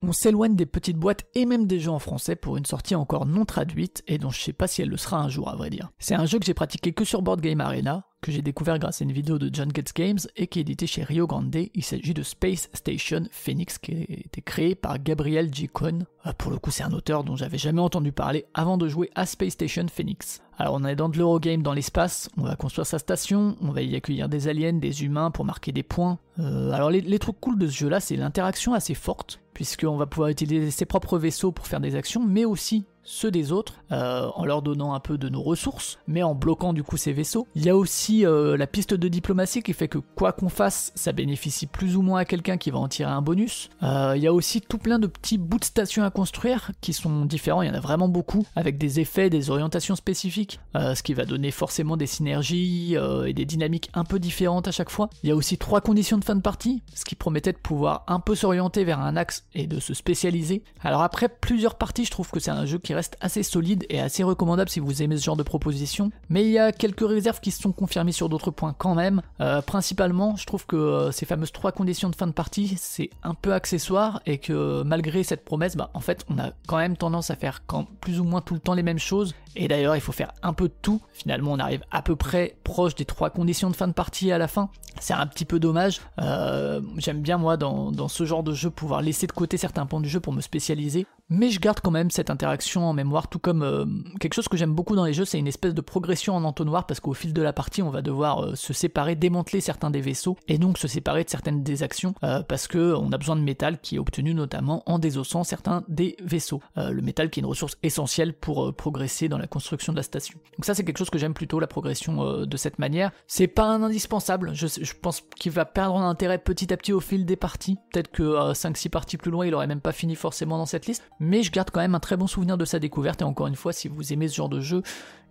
On s'éloigne des petites boîtes et même des jeux en français pour une sortie encore non traduite et dont je sais pas si elle le sera un jour à vrai dire. C'est un jeu que j'ai pratiqué que sur Board Game Arena, que j'ai découvert grâce à une vidéo de John Gets Games et qui est édité chez Rio Grande. Il s'agit de Space Station Phoenix qui a été créé par Gabriel G. Cohn. Euh, pour le coup, c'est un auteur dont j'avais jamais entendu parler avant de jouer à Space Station Phoenix. Alors on est dans de l'Eurogame dans l'espace, on va construire sa station, on va y accueillir des aliens, des humains pour marquer des points. Euh, alors les, les, trucs cool de ce jeu là, c'est l'interaction assez forte, puisqu'on va pouvoir utiliser ses propres vaisseaux pour faire des actions, mais aussi ceux des autres, euh, en leur donnant un peu de nos ressources, mais en bloquant du coup ces vaisseaux. Il y a aussi euh, la piste de diplomatie qui fait que quoi qu'on fasse, ça bénéficie plus ou moins à quelqu'un qui va en tirer un bonus. Euh, il y a aussi tout plein de petits bouts de stations à construire qui sont différents, il y en a vraiment beaucoup, avec des effets, des orientations spécifiques, ce qui va donner forcément des synergies et des dynamiques un peu différentes à chaque fois. Il y a aussi trois conditions de fin de partie, ce qui promettait de pouvoir un peu s'orienter vers un axe et de se spécialiser. Alors après plusieurs parties, je trouve que c'est un jeu qui reste assez solide et assez recommandable si vous aimez ce genre de proposition. Mais il y a quelques réserves qui se sont confirmées sur d'autres points quand même. Euh, principalement, je trouve que euh, ces fameuses trois conditions de fin de partie, c'est un peu accessoire et que malgré cette promesse, bah, en fait, on a quand même tendance à faire quand, plus ou moins tout le temps les mêmes choses. Et d'ailleurs, il faut faire un peu de tout. Finalement, on arrive à peu près proche des trois conditions de fin de partie à la fin. C'est un petit peu dommage. Euh, j'aime bien moi dans, dans, ce genre de jeu pouvoir laisser de côté certains points du jeu pour me spécialiser mais je garde quand même cette interaction en mémoire, tout comme euh, quelque chose que j'aime beaucoup dans les jeux, c'est une espèce de progression en entonnoir, parce qu'au fil de la partie, on va devoir euh, se séparer, démanteler certains des vaisseaux, et donc se séparer de certaines des actions, euh, parce que on a besoin de métal qui est obtenu notamment en désossant certains des vaisseaux. le métal qui est une ressource essentielle pour progresser dans la construction de la station. Donc ça c'est quelque chose que j'aime plutôt, la progression de cette manière. C'est pas un indispensable, je, je pense qu'il va perdre en intérêt petit à petit au fil des parties, peut-être que 5-6 parties plus loin, il aurait même pas fini forcément dans cette liste, mais je garde quand même un très bon souvenir de découverte et encore une fois si vous aimez ce genre de jeu,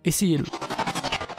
essayez-le.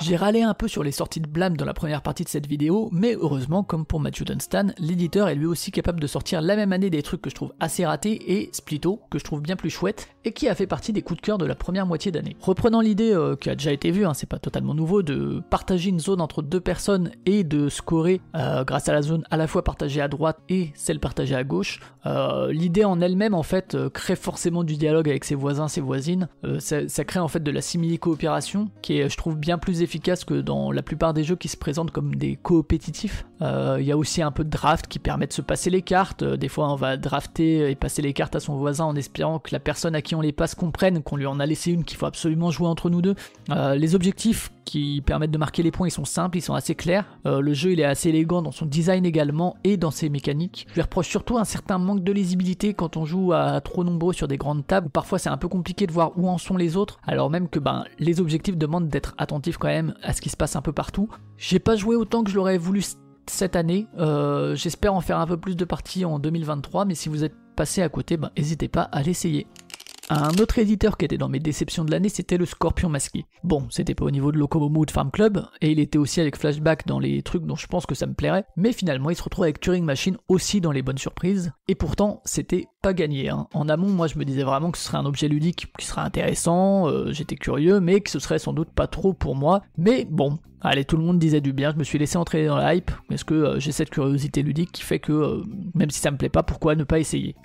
J'ai râlé un peu sur les sorties de blâme dans la première partie de cette vidéo, mais heureusement, comme pour Matthew Dunstan, l'éditeur est lui aussi capable de sortir la même année des trucs que je trouve assez ratés et Splito, que je trouve bien plus chouette, et qui a fait partie des coups de cœur de la première moitié d'année. Reprenant l'idée euh, qui a déjà été vue, hein, c'est pas totalement nouveau, de partager une zone entre deux personnes et de scorer euh, grâce à la zone à la fois partagée à droite et celle partagée à gauche, euh, l'idée en elle-même en fait crée forcément du dialogue avec ses voisins, ses voisines, ça, ça, crée en fait de la simili-coopération qui est je trouve bien plus efficace efficace que dans la plupart des jeux qui se présentent comme des coopétitifs. Euh, il y a aussi un peu de draft qui permet de se passer les cartes. Euh, des fois, on va drafter et passer les cartes à son voisin en espérant que la personne à qui on les passe comprenne qu'on lui en a laissé une qu'il faut absolument jouer entre nous deux. Euh, les objectifs qui permettent de marquer les points, ils sont simples, ils sont assez clairs. le jeu, il est assez élégant dans son design également et dans ses mécaniques. Je lui reproche surtout un certain manque de lisibilité quand on joue à trop nombreux sur des grandes tables. Parfois, c'est un peu compliqué de voir où en sont les autres, alors même que ben, les objectifs demandent d'être attentifs quand même à ce qui se passe un peu partout. J'ai pas joué autant que je l'aurais voulu cette année. Euh, j'espère en faire un peu plus de parties en 2023, mais si vous êtes passé à côté, ben, n'hésitez pas à l'essayer. Un autre éditeur qui était dans mes déceptions de l'année, c'était le Scorpion Masqué. Bon, c'était pas au niveau de Locomo de Farm Club, et il était aussi avec Flashback dans les trucs dont je pense que ça me plairait, mais finalement il se retrouve avec Turing Machine aussi dans les bonnes surprises, et pourtant c'était pas gagné. Hein. En amont, moi je me disais vraiment que ce serait un objet ludique qui serait intéressant, euh, j'étais curieux, mais que ce serait sans doute pas trop pour moi, mais bon, Allez, tout le monde disait du bien, je me suis laissé entrer dans la hype, parce que euh, j'ai cette curiosité ludique qui fait que, euh, même si ça me plaît pas, pourquoi ne pas essayer?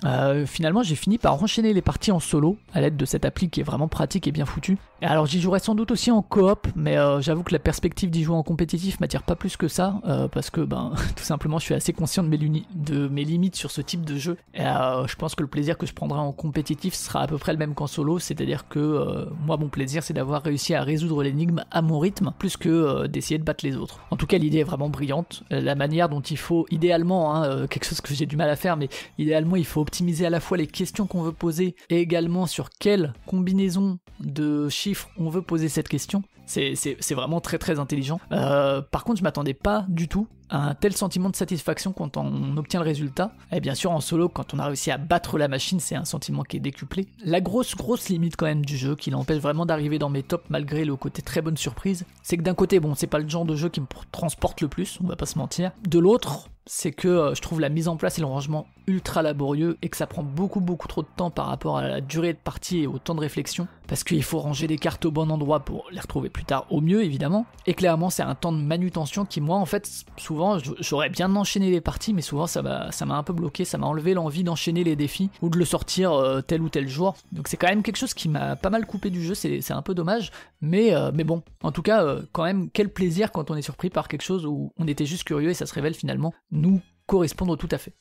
Finalement, j'ai fini par enchaîner les parties en solo, à l'aide de cette appli qui est vraiment pratique et bien foutue. Alors j'y jouerai sans doute aussi en coop, mais j'avoue que la perspective d'y jouer en compétitif m'attire pas plus que ça, parce que, ben, tout simplement, je suis assez conscient de mes, limites sur ce type de jeu, et je pense que le plaisir que je prendrai en compétitif sera à peu près le même qu'en solo, c'est-à-dire que, moi, mon plaisir, c'est d'avoir réussi à résoudre l'énigme à mon rythme, plus que d'essayer de battre les autres. En tout cas, l'idée est vraiment brillante. Euh, la manière dont il faut, idéalement, hein, euh, quelque chose que j'ai du mal à faire, mais idéalement, il faut optimiser à la fois les questions qu'on veut poser et également sur quelle combinaison de chiffres on veut poser cette question. C'est vraiment très très intelligent. Euh, par contre, je m'attendais pas du tout à un tel sentiment de satisfaction quand on obtient le résultat. Et bien sûr, en solo, quand on a réussi à battre la machine, c'est un sentiment qui est décuplé. La grosse grosse limite quand même du jeu, qui l'empêche vraiment d'arriver dans mes tops malgré le côté très bonne surprise, c'est que d'un côté, bon, c'est pas le genre de jeu qui me transporte le plus, on va pas se mentir. De l'autre, c'est que euh, je trouve la mise en place et le rangement ultra laborieux et que ça prend beaucoup beaucoup trop de temps par rapport à la durée de partie et au temps de réflexion parce qu'il faut ranger les cartes au bon endroit pour les retrouver plus tard au mieux évidemment. Et clairement c'est un temps de manutention qui moi en fait souvent j'aurais bien enchaîné les parties mais souvent ça m'a un peu bloqué ça m'a enlevé l'envie d'enchaîner les défis ou de le sortir euh, tel ou tel jour. Donc c'est quand même quelque chose qui m'a pas mal coupé du jeu c'est un peu dommage. Mais euh, mais bon en tout cas quand même quel plaisir quand on est surpris par quelque chose où on était juste curieux et ça se révèle finalement nous correspondre tout à fait.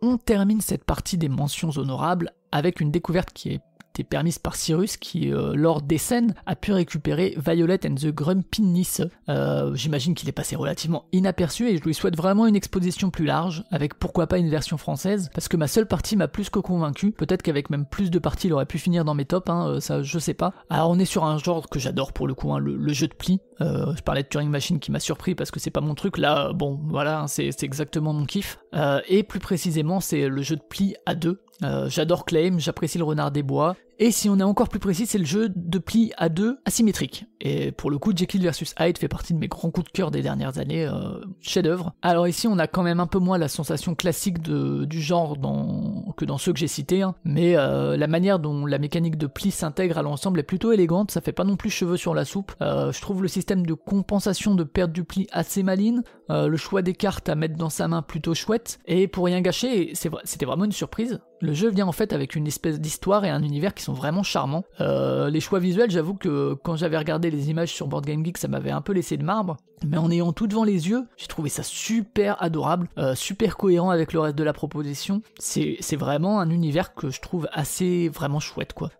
On termine cette partie des mentions honorables avec une découverte qui est permise par Cyrus qui, euh, lors des scènes, a pu récupérer Violet and the Grumpiness. Euh, J'imagine qu'il est passé relativement inaperçu et je lui souhaite vraiment une exposition plus large, avec pourquoi pas une version française, parce que ma seule partie m'a plus que convaincu. Peut-être qu'avec même plus de parties, il aurait pu finir dans mes tops, hein, euh, ça je sais pas. Alors on est sur un genre que j'adore pour le coup, hein, le, jeu de pli. Euh, je parlais de Turing Machine qui m'a surpris parce que c'est pas mon truc. Là, bon, voilà, c'est exactement mon kiff. et plus précisément, c'est le jeu de pli à deux. J'adore Claim, j'apprécie le renard des bois, et si on est encore plus précis, c'est le jeu de pli à deux asymétrique. Et pour le coup, Jekyll vs Hyde fait partie de mes grands coups de cœur des dernières années, euh, chef-d'œuvre. Alors ici, on a quand même un peu moins la sensation classique du genre que dans ceux que j'ai cités, hein. mais euh, la manière dont la mécanique de pli s'intègre à l'ensemble est plutôt élégante, ça fait pas non plus cheveux sur la soupe. Euh, je trouve le système de compensation de perte du pli assez maline, euh, le choix des cartes à mettre dans sa main plutôt chouette, et pour rien gâcher, c'était vraiment une surprise. Le jeu vient en fait avec une espèce d'histoire et un univers qui sont vraiment charmants. Euh, les choix visuels, j'avoue que quand j'avais regardé les images sur Board Game Geek, ça m'avait un peu laissé de marbre. mais en ayant tout devant les yeux, j'ai trouvé ça super adorable, euh, super cohérent avec le reste de la proposition. C'est vraiment un univers que je trouve assez vraiment chouette quoi.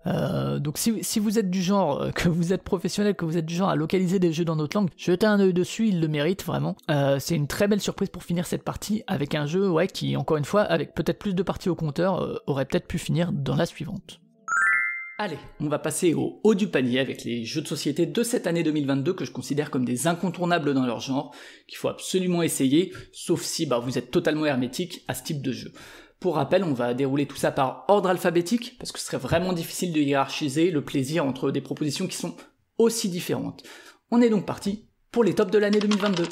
Donc si, si, vous êtes du genre, que vous êtes professionnel, que vous êtes du genre à localiser des jeux dans notre langue, jetez un œil dessus, il le mérite vraiment. C'est une très belle surprise pour finir cette partie avec un jeu ouais qui encore une fois avec peut-être plus de parties au compteur aurait peut-être pu finir dans la suivante. Allez, on va passer au haut du panier avec les jeux de société de cette année 2022 que je considère comme des incontournables dans leur genre, qu'il faut absolument essayer, sauf si bah, vous êtes totalement hermétique à ce type de jeu. Pour rappel, on va dérouler tout ça par ordre alphabétique, parce que ce serait vraiment difficile de hiérarchiser le plaisir entre des propositions qui sont aussi différentes. On est donc parti pour les tops de l'année 2022.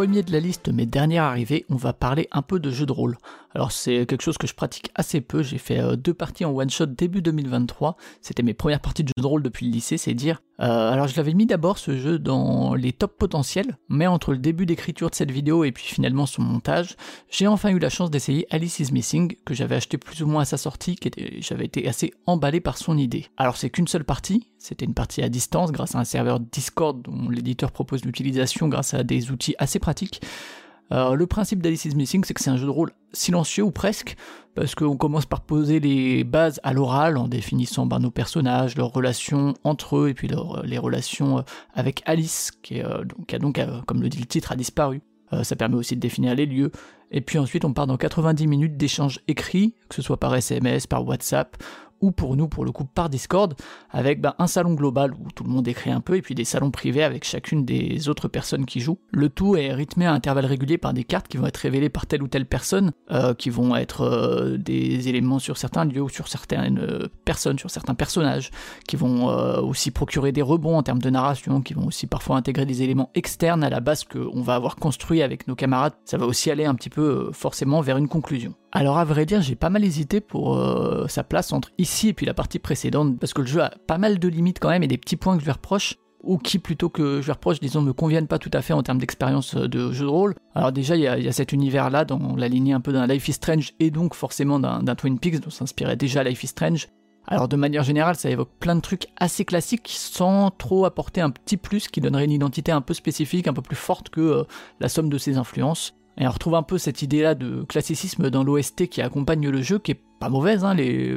Premier de la liste, mais dernière arrivée, on va parler un peu de jeux de rôle. Alors c'est quelque chose que je pratique assez peu, j'ai fait euh, deux parties en one shot début 2023, c'était mes premières parties de jeux de rôle depuis le lycée, c'est dire. Euh, alors je l'avais mis d'abord ce jeu dans les tops potentiels, mais entre le début d'écriture de cette vidéo et puis finalement son montage, j'ai enfin eu la chance d'essayer Alice is Missing, que j'avais acheté plus ou moins à sa sortie, j'avais été assez emballé par son idée. Alors c'est qu'une seule partie, c'était une partie à distance grâce à un serveur Discord dont l'éditeur propose l'utilisation grâce à des outils assez pratiques. Euh, le principe d'Alice is Missing, c'est que c'est un jeu de rôle silencieux ou presque, parce qu'on commence par poser les bases à l'oral en définissant ben, nos personnages, leurs relations entre eux, et puis les relations euh, avec Alice, qui, euh, a donc, comme le dit le titre, a disparu. ça permet aussi de définir les lieux. Et puis ensuite, on part dans 90 minutes d'échanges écrits, que ce soit par SMS, par WhatsApp, ou pour nous, pour le coup, par Discord, avec bah, un salon global où tout le monde écrit un peu, et puis des salons privés avec chacune des autres personnes qui jouent. Le tout est rythmé à intervalles réguliers par des cartes qui vont être révélées par telle ou telle personne, euh, qui vont être euh, des éléments sur certains lieux ou sur certaines euh, personnes, sur certains personnages, qui vont aussi procurer des rebonds en termes de narration, qui vont aussi parfois intégrer des éléments externes à la base qu'on va avoir construit avec nos camarades. Ça va aussi aller un petit peu forcément vers une conclusion. Alors à vrai dire, j'ai pas mal hésité pour euh, sa place entre ici et puis la partie précédente, parce que le jeu a pas mal de limites quand même et des petits points que je lui reproche, ou qui plutôt que je lui reproche, disons, me conviennent pas tout à fait en termes d'expérience euh, de jeu de rôle. Alors déjà, il y, a, cet univers-là dans la lignée un peu d'un Life is Strange et donc forcément d'un Twin Peaks dont s'inspirait déjà Life is Strange. Alors de manière générale, ça évoque plein de trucs assez classiques sans trop apporter un petit plus qui donnerait une identité un peu spécifique, un peu plus forte que euh, la somme de ses influences. Et on retrouve un peu cette idée-là de classicisme dans l'OST qui accompagne le jeu, qui est pas mauvaise, hein,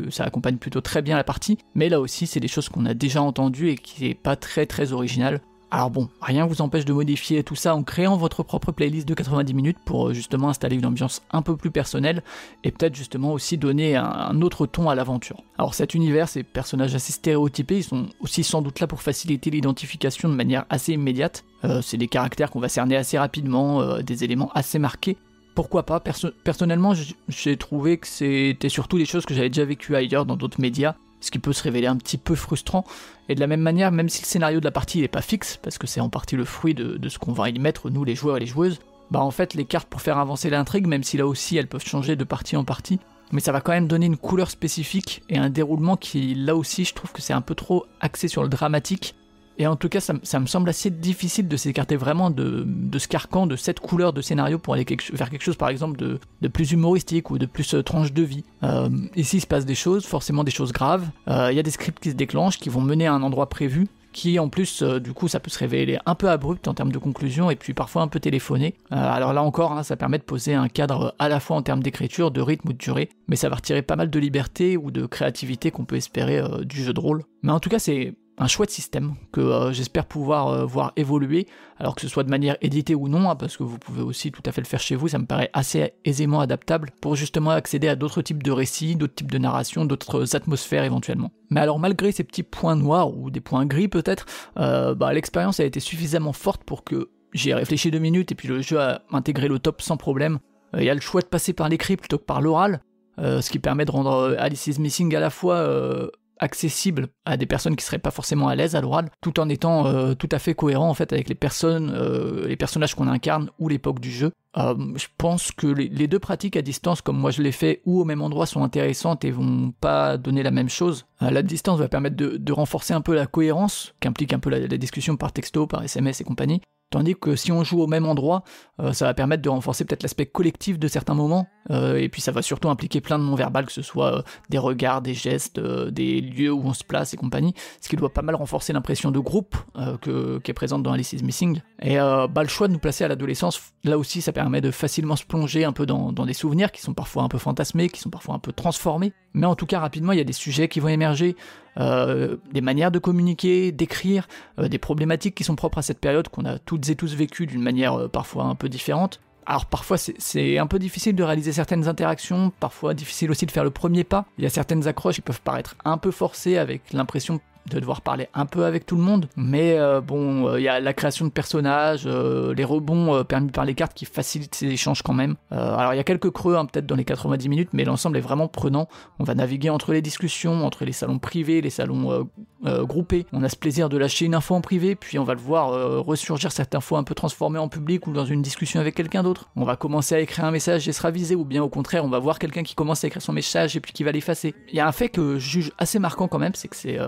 ça accompagne plutôt très bien la partie, mais là aussi c'est des choses qu'on a déjà entendues et qui est pas très très original. Alors bon, rien vous empêche de modifier tout ça en créant votre propre playlist de 90 minutes pour euh, justement installer une ambiance un peu plus personnelle et peut-être justement aussi donner un, autre ton à l'aventure. Alors cet univers, ces personnages assez stéréotypés, ils sont aussi sans doute là pour faciliter l'identification de manière assez immédiate. Euh, c'est des caractères qu'on va cerner assez rapidement, euh, des éléments assez marqués pourquoi pas? Personnellement, j'ai trouvé que c'était surtout des choses que j'avais déjà vécues ailleurs dans d'autres médias, ce qui peut se révéler un petit peu frustrant. Et de la même manière, même si le scénario de la partie n'est pas fixe, parce que c'est en partie le fruit de, ce qu'on va y mettre, nous les joueurs et les joueuses, bah en fait les cartes pour faire avancer l'intrigue, même si là aussi elles peuvent changer de partie en partie, mais ça va quand même donner une couleur spécifique et un déroulement qui là aussi je trouve que c'est un peu trop axé sur le dramatique et en tout cas, ça, me semble assez difficile de s'écarter vraiment de, ce carcan, de cette couleur de scénario pour aller quelque, faire quelque chose, par exemple, de, plus humoristique ou de plus euh, tranche de vie. Euh, ici, il se passe des choses, forcément des choses graves. Euh, il y a des scripts qui se déclenchent, qui vont mener à un endroit prévu, qui en plus, du coup, ça peut se révéler un peu abrupt en termes de conclusion et puis parfois un peu téléphoné. alors là encore, hein, ça permet de poser un cadre à la fois en termes d'écriture, de rythme ou de durée, mais ça va retirer pas mal de liberté ou de créativité qu'on peut espérer du jeu de rôle. Mais en tout cas, c'est un chouette système que euh, j'espère pouvoir euh, voir évoluer, alors que ce soit de manière éditée ou non, hein, parce que vous pouvez aussi tout à fait le faire chez vous, ça me paraît assez aisément adaptable pour justement accéder à d'autres types de récits, d'autres types de narrations, d'autres atmosphères éventuellement. Mais alors malgré ces petits points noirs ou des points gris peut-être, euh, bah, l'expérience a été suffisamment forte pour que j'y ai réfléchi deux minutes et puis le jeu a intégré le top sans problème. Il y a le choix de passer par l'écrit plutôt que par l'oral, ce qui permet de rendre Alice's Missing à la fois accessible à des personnes qui seraient pas forcément à l'aise à l'oral, tout en étant euh, tout à fait cohérent en fait avec les personnes, euh, les personnages qu'on incarne ou l'époque du jeu. Euh, je pense que les, deux pratiques à distance, comme moi je l'ai fait, ou au même endroit, sont intéressantes et vont pas donner la même chose. la distance va permettre de, renforcer un peu la cohérence, qu'implique un peu la, discussion par texto, par SMS et compagnie, Tandis que si on joue au même endroit, euh, ça va permettre de renforcer peut-être l'aspect collectif de certains moments, euh, et puis ça va surtout impliquer plein de non-verbal, que ce soit euh, des regards, des gestes, des lieux où on se place et compagnie, ce qui doit pas mal renforcer l'impression de groupe que, qui est présente dans Alice is Missing. Et bah, le choix de nous placer à l'adolescence, là aussi ça permet de facilement se plonger un peu dans, dans des souvenirs qui sont parfois un peu fantasmés, qui sont parfois un peu transformés, mais en tout cas rapidement il y a des sujets qui vont émerger, euh, des manières de communiquer, d'écrire, euh, des problématiques qui sont propres à cette période qu'on a toutes et tous vécues d'une manière euh, parfois un peu différente. Alors parfois c'est un peu difficile de réaliser certaines interactions, parfois difficile aussi de faire le premier pas. Il y a certaines accroches qui peuvent paraître un peu forcées avec l'impression de devoir parler un peu avec tout le monde. Mais euh, bon, il euh, y a la création de personnages, euh, les rebonds permis par les cartes qui facilitent ces échanges quand même. alors il y a quelques creux hein, peut-être dans les 90 minutes, mais l'ensemble est vraiment prenant. On va naviguer entre les discussions, entre les salons privés, les salons groupés. On a ce plaisir de lâcher une info en privé, puis on va le voir ressurgir cette info un peu transformée en public ou dans une discussion avec quelqu'un d'autre. On va commencer à écrire un message et se raviser, ou bien au contraire, on va voir quelqu'un qui commence à écrire son message et puis qui va l'effacer. Il y a un fait que je juge assez marquant quand même, c'est que c'est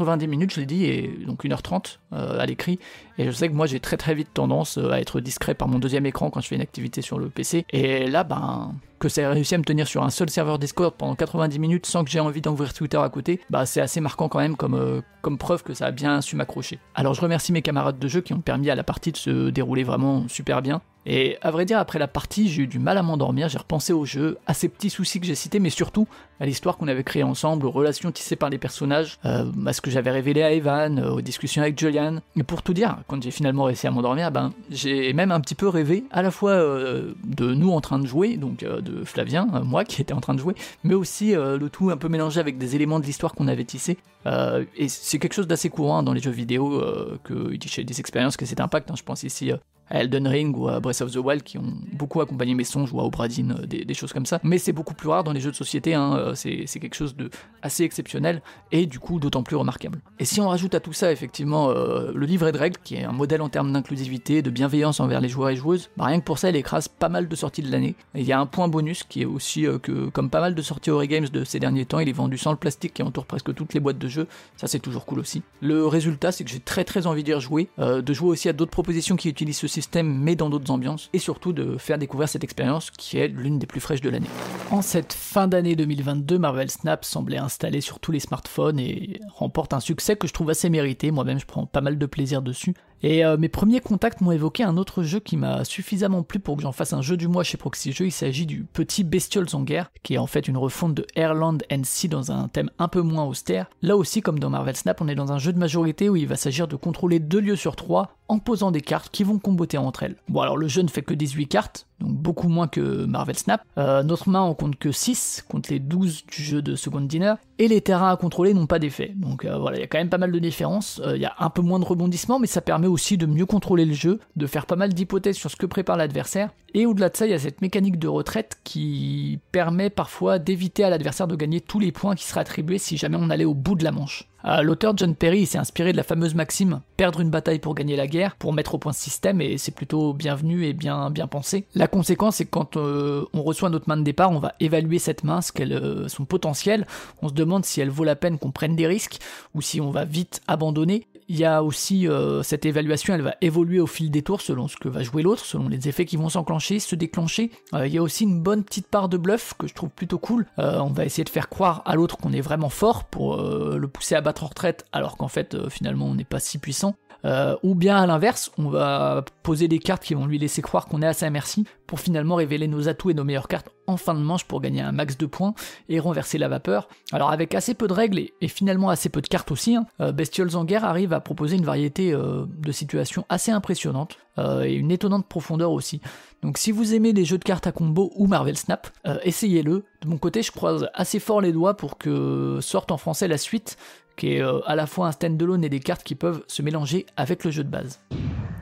90 minutes, je l'ai dit, et donc 1h30 euh, à l'écrit. Et je sais que moi j'ai très très vite tendance euh, à être discret par mon deuxième écran quand je fais une activité sur le PC. Et là, ben, que ça ait réussi à me tenir sur un seul serveur Discord pendant 90 minutes sans que j'ai envie d'ouvrir Twitter à côté, bah c'est assez marquant quand même comme, euh, comme preuve que ça a bien su m'accrocher. Alors je remercie mes camarades de jeu qui ont permis à la partie de se dérouler vraiment super bien. Et à vrai dire, après la partie, j'ai eu du mal à m'endormir, j'ai repensé au jeu, à ces petits soucis que j'ai cités, mais surtout à l'histoire qu'on avait créée ensemble, aux relations tissées par les personnages, euh, à ce que j'avais révélé à Evan, euh, aux discussions avec Julian. Et pour tout dire, quand j'ai finalement réussi à m'endormir, ben, j'ai même un petit peu rêvé à la fois euh, de nous en train de jouer, donc de Flavien, moi qui était en train de jouer, mais aussi le tout un peu mélangé avec des éléments de l'histoire qu'on avait tissé. et c'est quelque chose d'assez courant dans les jeux vidéo, que j'ai des expériences que c'est impact, hein. je pense ici Elden Ring ou à Breath of the Wild qui ont beaucoup accompagné mes songes ou à Obradin, euh, des, choses comme ça. Mais c'est beaucoup plus rare dans les jeux de société, hein, euh, c'est, quelque chose de assez exceptionnel et du coup d'autant plus remarquable. Et si on rajoute à tout ça effectivement euh, le livret de règles qui est un modèle en termes d'inclusivité, de bienveillance envers les joueurs et joueuses, bah, rien que pour ça il écrase pas mal de sorties de l'année. Il y a un point bonus qui est aussi que comme pas mal de sorties Ori Games de ces derniers temps, il est vendu sans le plastique qui entoure presque toutes les boîtes de jeux, ça c'est toujours cool aussi. Le résultat c'est que j'ai très très envie d'y rejouer, de jouer aussi à d'autres propositions qui utilisent ce mais dans d'autres ambiances, et surtout de faire découvrir cette expérience qui est l'une des plus fraîches de l'année. En cette fin d'année 2022, Marvel Snap semblait installé sur tous les smartphones et remporte un succès que je trouve assez mérité, moi-même je prends pas mal de plaisir dessus. Et euh, mes premiers contacts m'ont évoqué un autre jeu qui m'a suffisamment plu pour que j'en fasse un jeu du mois chez Proxy Jeux. Il s'agit du Petit Bestioles en guerre, qui est en fait une refonte de Airland Sea dans un thème un peu moins austère. Là aussi, comme dans Marvel Snap, on est dans un jeu de majorité où il va s'agir de contrôler deux lieux sur trois en posant des cartes qui vont comboter entre elles. Bon alors le jeu ne fait que 18 cartes, donc beaucoup moins que Marvel Snap. Euh, notre main en compte que 6 contre les 12 du jeu de Second Dinner, et les terrains à contrôler n'ont pas d'effet. Donc euh, voilà, il y a quand même pas mal de différences, euh, il y a un peu moins de rebondissements, mais ça permet aussi de mieux contrôler le jeu, de faire pas mal d'hypothèses sur ce que prépare l'adversaire, et au-delà de ça, il y a cette mécanique de retraite qui permet parfois d'éviter à l'adversaire de gagner tous les points qui seraient attribués si jamais on allait au bout de la manche. L'auteur John Perry s'est inspiré de la fameuse maxime perdre une bataille pour gagner la guerre, pour mettre au point ce système, et c'est plutôt bienvenu et bien, pensé. La conséquence, c'est que quand euh, on reçoit notre main de départ, on va évaluer cette main, ce euh, son potentiel. On se demande si elle vaut la peine qu'on prenne des risques ou si on va vite abandonner. Il y a aussi cette évaluation, elle va évoluer au fil des tours selon ce que va jouer l'autre, selon les effets qui vont s'enclencher, se déclencher. il y a aussi une bonne petite part de bluff que je trouve plutôt cool. on va essayer de faire croire à l'autre qu'on est vraiment fort pour le pousser à battre en retraite alors qu'en fait finalement on n'est pas si puissant. Euh, ou bien à l'inverse, on va poser des cartes qui vont lui laisser croire qu'on est à sa merci pour finalement révéler nos atouts et nos meilleures cartes en fin de manche pour gagner un max de points et renverser la vapeur. Alors avec assez peu de règles et, finalement assez peu de cartes aussi, hein, euh, Bestioles en guerre arrive à proposer une variété euh, de situations assez impressionnantes et une étonnante profondeur aussi. Donc si vous aimez les jeux de cartes à combo ou Marvel Snap, essayez-le. De mon côté, je croise assez fort les doigts pour que sorte en français la suite qui euh, à la fois un stand-alone et des cartes qui peuvent se mélanger avec le jeu de base.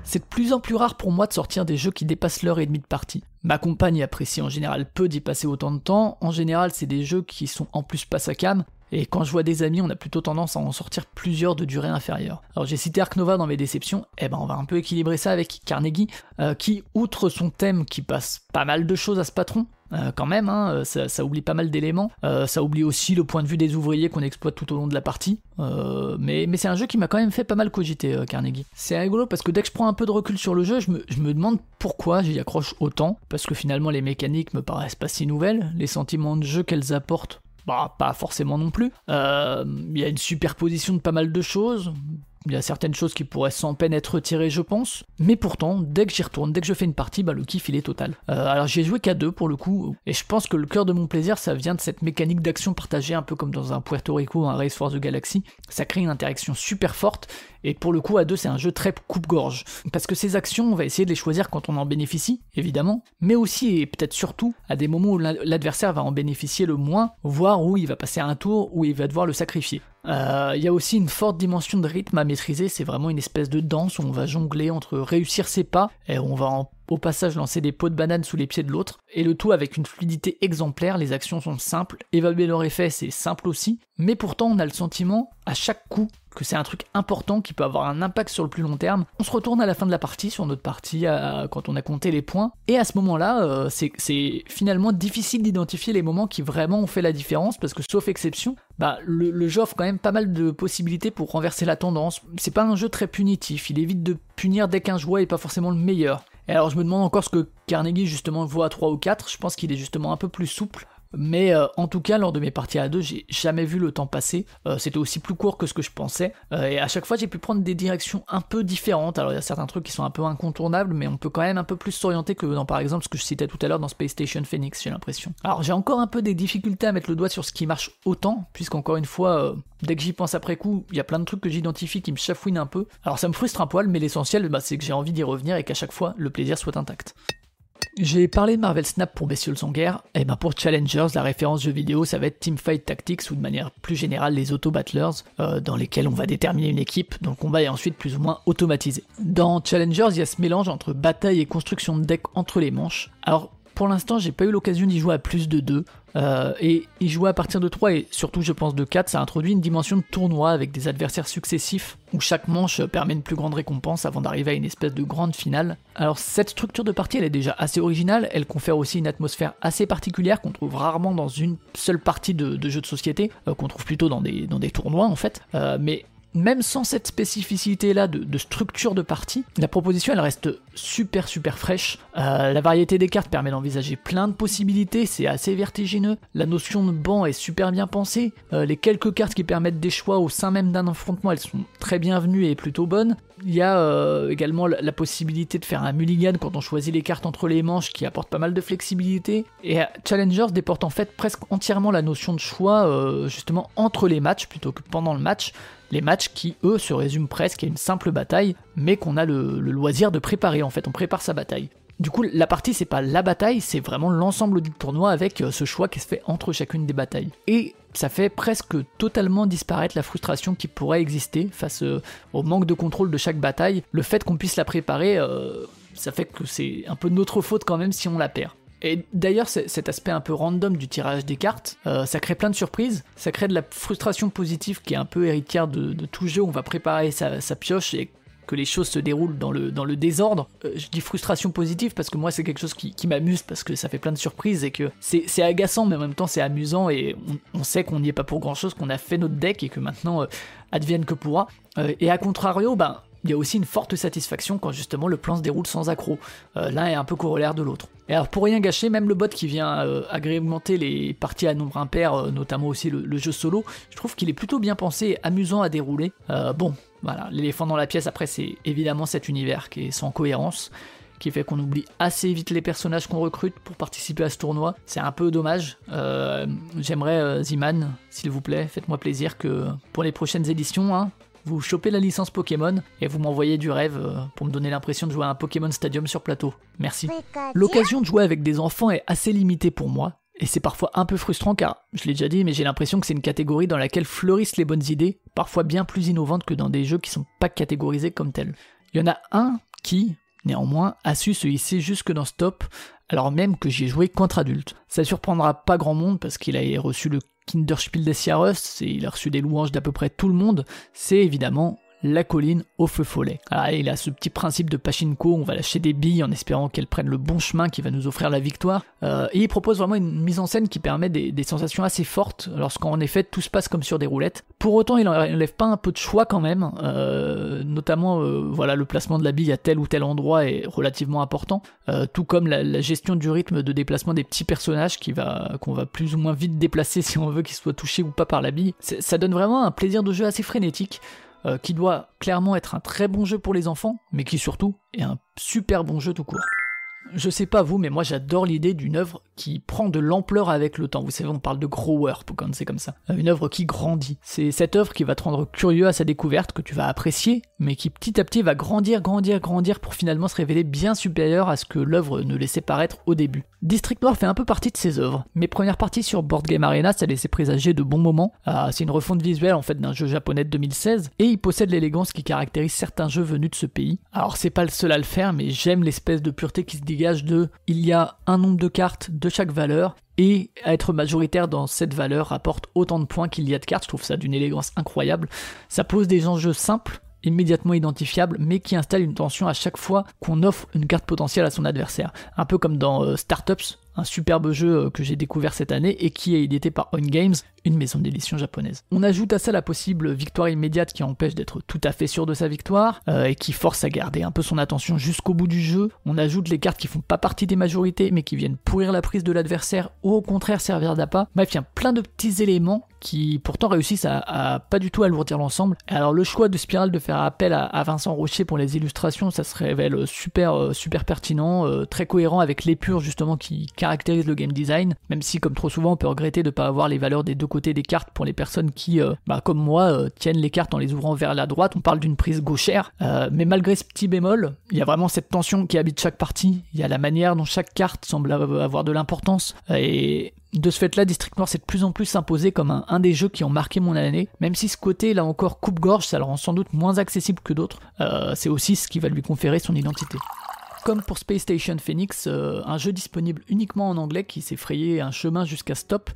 C'est de plus en plus rare pour moi de sortir des jeux qui dépassent l'heure et demie de partie. Ma compagne apprécie en général peu d'y passer autant de temps, en général c'est des jeux qui sont en plus pas à cam, et quand je vois des amis, on a plutôt tendance à en sortir plusieurs de durée inférieure. Alors j'ai cité Ark Nova dans mes déceptions, eh ben on va un peu équilibrer ça avec Carnegie, euh, qui, outre son thème qui passe pas mal de choses à ce patron, euh, quand même, hein, ça, oublie pas mal d'éléments. ça oublie aussi le point de vue des ouvriers qu'on exploite tout au long de la partie. mais c'est un jeu qui m'a quand même fait pas mal cogiter, Carnegie. C'est rigolo parce que dès que je prends un peu de recul sur le jeu, je me, je me demande pourquoi j'y accroche autant. Parce que finalement, les mécaniques me paraissent pas si nouvelles. Les sentiments de jeu qu'elles apportent bah, pas forcément non plus. Il y a une superposition de pas mal de choses. Il y a certaines choses qui pourraient sans peine être retirées, je pense. Mais pourtant, dès que j'y retourne, dès que je fais une partie, bah, le kiff il est total. Euh, alors j'ai joué qu'à deux pour le coup, et je pense que le cœur de mon plaisir, ça vient de cette mécanique d'action partagée, un peu comme dans un Puerto Rico, un Race for the Galaxy. Ça crée une interaction super forte, et pour le coup, à deux, c'est un jeu très coupe-gorge. Parce que ces actions, on va essayer de les choisir quand on en bénéficie, évidemment, mais aussi et peut-être surtout à des moments où l'adversaire va en bénéficier le moins, voire où il va passer un tour où il va devoir le sacrifier. Euh, il y a aussi une forte dimension de rythme à maîtriser, c'est vraiment une espèce de danse où on va jongler entre réussir ses pas et on va au passage lancer des pots de banane sous les pieds de l'autre, et le tout avec une fluidité exemplaire, les actions sont simples, évaluer leur effet c'est simple aussi, mais pourtant on a le sentiment à chaque coup que c'est un truc important qui peut avoir un impact sur le plus long terme. On se retourne à la fin de la partie, sur notre partie, quand on a compté les points, et à ce moment-là, euh, c'est finalement difficile d'identifier les moments qui vraiment ont fait la différence, parce que sauf exception, bah, le, jeu offre quand même pas mal de possibilités pour renverser la tendance. C'est pas un jeu très punitif, il évite de punir dès qu'un joueur est pas forcément le meilleur. Et alors je me demande encore ce que Carnegie justement voit à 3 ou 4, je pense qu'il est justement un peu plus souple mais euh, en tout cas, lors de mes parties à deux, j'ai jamais vu le temps passer. Euh, c'était aussi plus court que ce que je pensais. Euh, et à chaque fois, j'ai pu prendre des directions un peu différentes. Alors, il y a certains trucs qui sont un peu incontournables, mais on peut quand même un peu plus s'orienter que dans, par exemple, ce que je citais tout à l'heure dans Space Station Phoenix, j'ai l'impression. Alors, j'ai encore un peu des difficultés à mettre le doigt sur ce qui marche autant, puisqu'encore une fois, dès que j'y pense après coup, il y a plein de trucs que j'identifie qui me chafouinent un peu. Alors, ça me frustre un poil, mais l'essentiel, bah, c'est que j'ai envie d'y revenir et qu'à chaque fois, le plaisir soit intact. J'ai parlé de Marvel Snap pour Bestioles en guerre, et ben pour Challengers, la référence jeu vidéo, ça va être Teamfight Tactics ou de manière plus générale les auto-battlers, euh, dans lesquels on va déterminer une équipe dont le combat est ensuite plus ou moins automatisé. Dans Challengers, il y a ce mélange entre bataille et construction de deck entre les manches. Alors pour l'instant, j'ai pas eu l'occasion d'y jouer à plus de 2. Euh, et y jouer à partir de 3 et surtout, je pense, de 4, ça introduit une dimension de tournoi avec des adversaires successifs où chaque manche permet une plus grande récompense avant d'arriver à une espèce de grande finale. Alors, cette structure de partie, elle est déjà assez originale. Elle confère aussi une atmosphère assez particulière qu'on trouve rarement dans une seule partie de, jeux de société, euh, qu'on trouve plutôt dans des, dans des tournois en fait. Euh, mais même sans cette spécificité-là de, structure de partie, la proposition elle reste super super fraîche. Euh, la variété des cartes permet d'envisager plein de possibilités, c'est assez vertigineux. La notion de banc est super bien pensée. Euh, les quelques cartes qui permettent des choix au sein même d'un affrontement, elles sont très bienvenues et plutôt bonnes. Il y a euh, également la, possibilité de faire un mulligan quand on choisit les cartes entre les manches qui apporte pas mal de flexibilité. Et Challengers déporte en fait presque entièrement la notion de choix justement entre les matchs plutôt que pendant le match. Les matchs qui, eux, se résument presque à une simple bataille, mais qu'on a le, loisir de préparer en fait, on prépare sa bataille. Du coup, la partie, c'est pas la bataille, c'est vraiment l'ensemble du tournoi avec euh, ce choix qui se fait entre chacune des batailles. Et ça fait presque totalement disparaître la frustration qui pourrait exister face euh, au manque de contrôle de chaque bataille. Le fait qu'on puisse la préparer, euh, ça fait que c'est un peu notre faute quand même si on la perd. Et d'ailleurs, cet aspect un peu random du tirage des cartes, ça crée plein de surprises, ça crée de la frustration positive qui est un peu héritière de, tout jeu. On va préparer sa, pioche et que les choses se déroulent dans le, dans le désordre. Euh, je dis frustration positive parce que moi c'est quelque chose qui, m'amuse parce que ça fait plein de surprises et que c'est agaçant mais en même temps c'est amusant et on, sait qu'on n'y est pas pour grand chose, qu'on a fait notre deck et que maintenant euh, advienne que pourra. et à contrario, ben, il y a aussi une forte satisfaction quand justement le plan se déroule sans accroc. Euh, l'un est un peu corollaire de l'autre. Et alors pour rien gâcher, même le bot qui vient euh, agrémenter les parties à nombre impair, euh, notamment aussi le, jeu solo, je trouve qu'il est plutôt bien pensé et amusant à dérouler. bon, voilà, l'éléphant dans la pièce après c'est évidemment cet univers qui est sans cohérence qui fait qu'on oublie assez vite les personnages qu'on recrute pour participer à ce tournoi. C'est un peu dommage. J'aimerais, Ziman, s'il vous plaît, faites-moi plaisir que pour les prochaines éditions, hein, vous chopez la licence Pokémon et vous m'envoyez du rêve euh, pour me donner l'impression de jouer à un Pokémon Stadium sur plateau. Merci. L'occasion de jouer avec des enfants est assez limitée pour moi. Et c'est parfois un peu frustrant car, je l'ai déjà dit, mais j'ai l'impression que c'est une catégorie dans laquelle fleurissent les bonnes idées, parfois bien plus innovantes que dans des jeux qui sont pas catégorisés comme tels. Il y en a un qui, néanmoins, a su se hisser jusque dans ce top, alors même que j'ai joué contre adultes. Ça surprendra pas grand monde parce qu'il a reçu le Kinderspiel des Jahres, et il a reçu des louanges d'à peu près tout le monde, c'est évidemment la colline au feu follet. Il a ce petit principe de pachinko, on va lâcher des billes en espérant qu'elles prennent le bon chemin qui va nous offrir la victoire. Euh, et il propose vraiment une mise en scène qui permet des, sensations assez fortes lorsqu'en effet tout se passe comme sur des roulettes. Pour autant, il n'enlève pas un peu de choix quand même, euh, notamment euh, voilà le placement de la bille à tel ou tel endroit est relativement important, tout comme la, gestion du rythme de déplacement des petits personnages qui va qu'on va plus ou moins vite déplacer si on veut qu'ils soient touchés ou pas par la bille. Ça donne vraiment un plaisir de jeu assez frénétique. Euh, qui doit clairement être un très bon jeu pour les enfants, mais qui surtout est un super bon jeu tout court. Je sais pas vous, mais moi j'adore l'idée d'une œuvre qui prend de l'ampleur avec le temps. Vous savez, on parle de grower quand c'est comme ça. Euh, une œuvre qui grandit. C'est cette œuvre qui va te rendre curieux à sa découverte, que tu vas apprécier, mais qui petit à petit va grandir, grandir, grandir pour finalement se révéler bien supérieur à ce que l'œuvre ne laissait paraître au début. District Noir fait un peu partie de ses œuvres. Mes premières parties sur Board Game Arena, ça laissait présager de bons moments. Ah, c'est une refonte visuelle en fait d'un jeu japonais de 2016, et il possède l'élégance qui caractérise certains jeux venus de ce pays. Alors c'est pas le seul à le faire, mais j'aime l'espèce de pureté qui se dégage de il y a un nombre de cartes de chaque valeur, et être majoritaire dans cette valeur apporte autant de points qu'il y a de cartes, je trouve ça d'une élégance incroyable. Ça pose des enjeux simples, immédiatement identifiable, mais qui installe une tension à chaque fois qu'on offre une carte potentielle à son adversaire. Un peu comme dans euh, Startups, un superbe jeu euh, que j'ai découvert cette année et qui est édité par On Games, une maison d'édition japonaise. On ajoute à ça la possible victoire immédiate qui empêche d'être tout à fait sûr de sa victoire euh, et qui force à garder un peu son attention jusqu'au bout du jeu. On ajoute les cartes qui font pas partie des majorités mais qui viennent pourrir la prise de l'adversaire ou au contraire servir d'appât. Bref, il y a plein de petits éléments qui pourtant réussissent à, pas du tout alourdir l'ensemble. Alors le choix de Spiral de faire appel à, Vincent Rocher pour les illustrations, ça se révèle super euh, super pertinent, très cohérent avec l'épure justement qui caractérise le game design, même si comme trop souvent on peut regretter de ne pas avoir les valeurs des deux côtés des cartes pour les personnes qui, euh, bah, comme moi, tiennent les cartes en les ouvrant vers la droite, on parle d'une prise gauchère, mais malgré ce petit bémol, il y a vraiment cette tension qui habite chaque partie, il y a la manière dont chaque carte semble avoir de l'importance, et de ce fait-là, District Noir s'est de plus en plus imposé comme un, des jeux qui ont marqué mon année, même si ce côté, là encore, coupe-gorge, ça le rend sans doute moins accessible que d'autres, euh, c'est aussi ce qui va lui conférer son identité. Comme pour Space Station Phoenix, euh, un jeu disponible uniquement en anglais qui s'est frayé un chemin jusqu'à Stop,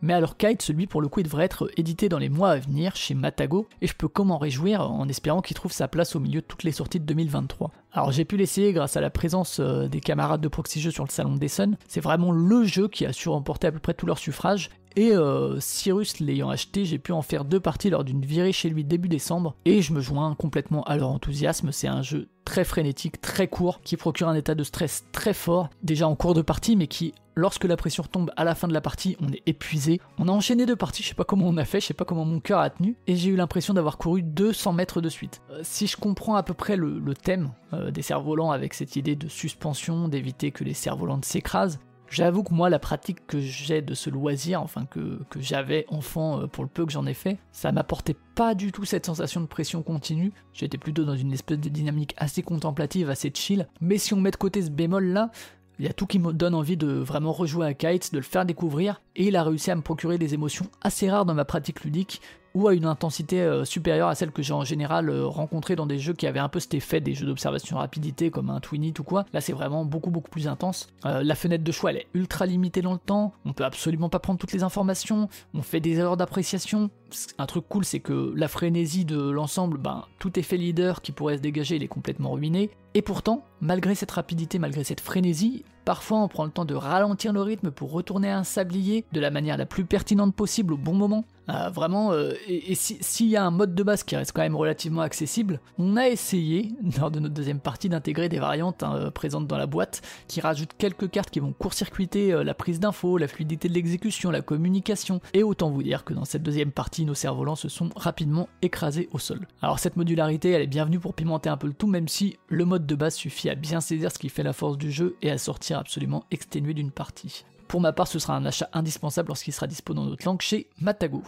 mais alors Kite, celui pour le coup, il devrait être édité dans les mois à venir chez Matago, et je peux comment réjouir en espérant qu'il trouve sa place au milieu de toutes les sorties de 2023. Alors j'ai pu l'essayer grâce à la présence euh, des camarades de Proxy sur le salon des Sun. C'est vraiment le jeu qui a su remporter à peu près tous leurs suffrages. Et euh, Cyrus l'ayant acheté, j'ai pu en faire deux parties lors d'une virée chez lui début décembre. Et je me joins complètement à leur enthousiasme. C'est un jeu très frénétique, très court, qui procure un état de stress très fort, déjà en cours de partie, mais qui lorsque la pression tombe à la fin de la partie, on est épuisé. On a enchaîné deux parties, je sais pas comment on a fait, je sais pas comment mon cœur a tenu, et j'ai eu l'impression d'avoir couru 200 mètres de suite. Euh, si je comprends à peu près le, thème euh, des cerfs-volants avec cette idée de suspension, d'éviter que les cerfs-volants s'écrasent, J'avoue que moi, la pratique que j'ai de ce loisir, enfin que, j'avais enfant euh, pour le peu que j'en ai fait, ça m'apportait pas du tout cette sensation de pression continue. J'étais plutôt dans une espèce de dynamique assez contemplative, assez chill. Mais si on met de côté ce bémol là, il y a tout qui me donne envie de vraiment rejouer à Kites, de le faire découvrir, et il a réussi à me procurer des émotions assez rares dans ma pratique ludique, ou à une intensité euh, supérieure à celle que j'ai en général euh, rencontrée dans des jeux qui avaient un peu cet effet des jeux d'observation rapidité comme un Twinit ou quoi. Là c'est vraiment beaucoup beaucoup plus intense. Euh, la fenêtre de choix elle est ultra limitée dans le temps, on peut absolument pas prendre toutes les informations, on fait des erreurs d'appréciation. Un truc cool c'est que la frénésie de l'ensemble, ben tout effet leader qui pourrait se dégager il est complètement ruiné. Et pourtant, malgré cette rapidité, malgré cette frénésie, parfois on prend le temps de ralentir le rythme pour retourner à un sablier de la manière la plus pertinente possible au bon moment. Euh, vraiment, euh, et, s'il y a un mode de base qui reste quand même relativement accessible, on a essayé, lors de notre deuxième partie, d'intégrer des variantes hein, euh, présentes dans la boîte, qui rajoutent quelques cartes qui vont court-circuiter la prise d'infos, la fluidité de l'exécution, la communication, et autant vous dire que dans cette deuxième partie, nos cerfs-volants se sont rapidement écrasés au sol. Alors cette modularité, elle est bienvenue pour pimenter un peu le tout, même si le mode de base suffit à bien saisir ce qui fait la force du jeu et à sortir absolument exténué d'une partie. Pour ma part, ce sera un achat indispensable lorsqu'il sera dispo dans notre langue chez Matago.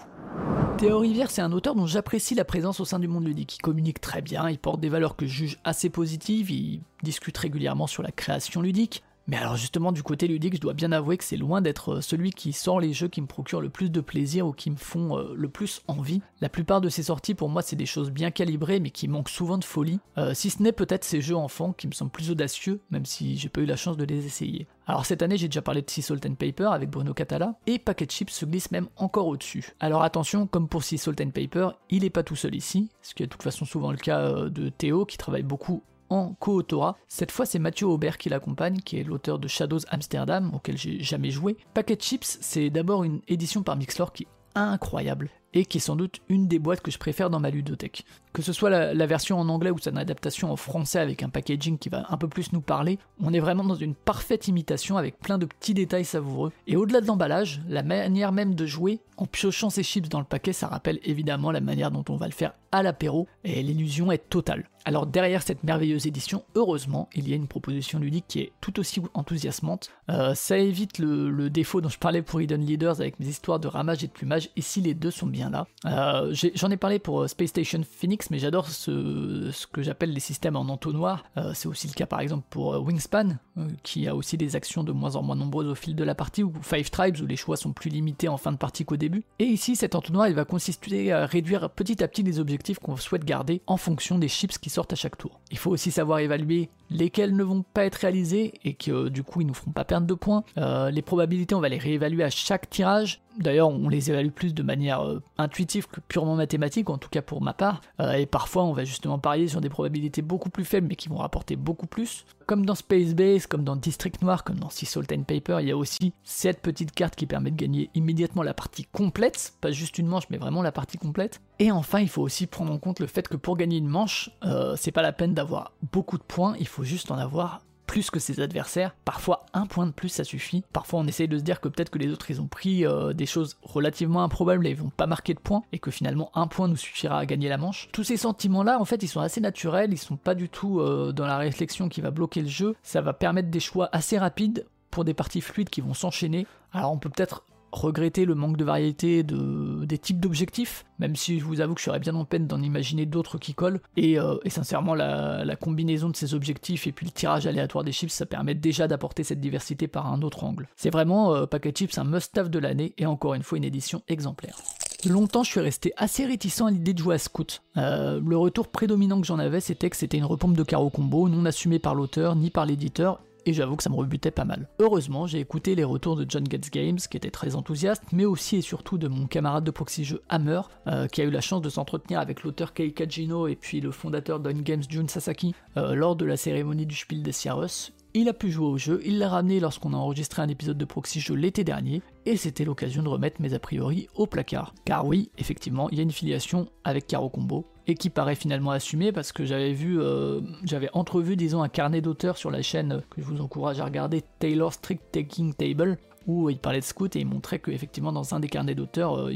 Théo Rivière, c'est un auteur dont j'apprécie la présence au sein du monde ludique. Il communique très bien, il porte des valeurs que je juge assez positives, il discute régulièrement sur la création ludique, Mais alors justement du côté ludique, je dois bien avouer que c'est loin d'être celui qui sort les jeux qui me procurent le plus de plaisir ou qui me font le plus envie. La plupart de ces sorties pour moi c'est des choses bien calibrées mais qui manquent souvent de folie, si ce n'est peut-être ces jeux enfants qui me semblent plus audacieux, même si j'ai pas eu la chance de les essayer. Alors cette année, j'ai déjà parlé de Sea Salt and Paper avec Bruno Catala, et Packet Chips se glisse même encore au-dessus. Alors attention, comme pour Sea Salt and Paper, il est pas tout seul ici, ce qui est de toute façon souvent le cas euh, de Théo, qui travaille beaucoup en co-autorat. Cette fois, c'est Mathieu Aubert qui l'accompagne, qui est l'auteur de Shadows Amsterdam, auquel j'ai jamais joué. Packet Chips, c'est d'abord une édition par Mixlore qui est incroyable et qui est sans doute une des boîtes que je préfère dans ma ludothèque. Que ce soit la, version en anglais ou son adaptation en français avec un packaging qui va un peu plus nous parler, on est vraiment dans une parfaite imitation avec plein de petits détails savoureux. Et au-delà de l'emballage, la manière même de jouer, en piochant ses chips dans le paquet, ça rappelle évidemment la manière dont on va le faire à l'apéro, et l'illusion est totale. Alors derrière cette merveilleuse édition, heureusement, il y a une proposition ludique qui est tout aussi enthousiasmante. Euh, ça évite le, défaut dont je parlais pour Hidden Leaders avec mes histoires de ramage et de plumage, ici les deux sont bien là. Euh, j'en ai, parlé pour euh, Space Station Phoenix, mais j'adore ce, que j'appelle les systèmes en entonnoir. C'est aussi le cas par exemple pour Wingspan, qui a aussi des actions de moins en moins nombreuses au fil de la partie, ou Five Tribes, où les choix sont plus limités en fin de partie qu'au début. Et ici, cet entonnoir, va consister à réduire petit à petit les objectifs qu'on souhaite garder en fonction des chips qui sortent à chaque tour. Il faut aussi savoir évaluer lesquels ne vont pas être réalisés et que euh, du coup ils nous feront pas perdre de points. Euh, les probabilités, on va les réévaluer à chaque tirage. D'ailleurs, on les évalue plus de manière euh, intuitive que purement mathématique, en tout cas pour ma part. et parfois, on va justement parier sur des probabilités beaucoup plus faibles, mais qui vont rapporter beaucoup plus. Comme dans Space Base, comme dans District Noir, comme dans Sea Salt and Paper, il y a aussi cette petite carte qui permet de gagner immédiatement la partie complète, pas juste une manche, mais vraiment la partie complète. Et enfin, il faut aussi prendre en compte le fait que pour gagner une manche, c'est pas la peine d'avoir beaucoup de points, il faut juste en avoir plus que ses adversaires. Parfois, un point de plus, ça suffit. Parfois, on essaye de se dire que peut-être que les autres, ils ont pris euh, des choses relativement improbables et ils vont pas marquer de points, et que finalement, un point nous suffira à gagner la manche. Tous ces sentiments-là, en fait, ils sont assez naturels, ils sont pas du tout euh, dans la réflexion qui va bloquer le jeu. Ça va permettre des choix assez rapides pour des parties fluides qui vont s'enchaîner. Alors, on peut peut-être regretter le manque de variété de, des types d'objectifs, même si je vous avoue que je serais bien en peine d'en imaginer d'autres qui collent. Et, euh, sincèrement, la, combinaison de ces objectifs et puis le tirage aléatoire des chips, ça permet déjà d'apporter cette diversité par un autre angle. C'est vraiment euh, Packet Chips un must-have de l'année et encore une fois une édition exemplaire. Longtemps, je suis resté assez réticent à l'idée de jouer à Scout. Euh, le retour prédominant que j'en avais, c'était que c'était une repompe de carreau combo, non assumée par l'auteur ni par l'éditeur, et j'avoue que ça me rebutait pas mal. Heureusement, j'ai écouté les retours de John Gets Games, qui était très enthousiaste, mais aussi et surtout de mon camarade de proxy jeu Hammer, euh, qui a eu la chance de s'entretenir avec l'auteur Kei Kajino et puis le fondateur d'On Games Jun Sasaki euh, lors de la cérémonie du Spiel des Sierras. Il a pu jouer au jeu, il l'a ramené lorsqu'on a enregistré un épisode de Proxy Jeu l'été dernier, et c'était l'occasion de remettre mes a priori au placard. Car oui, effectivement, il y a une filiation avec Caro Combo, et qui paraît finalement assumée parce que j'avais vu, euh, j'avais entrevu, disons, un carnet d'auteurs sur la chaîne que je vous encourage à regarder, Taylor Strict Taking Table, où il parlait de scout et il montrait qu'effectivement dans un des carnets d'auteurs, euh,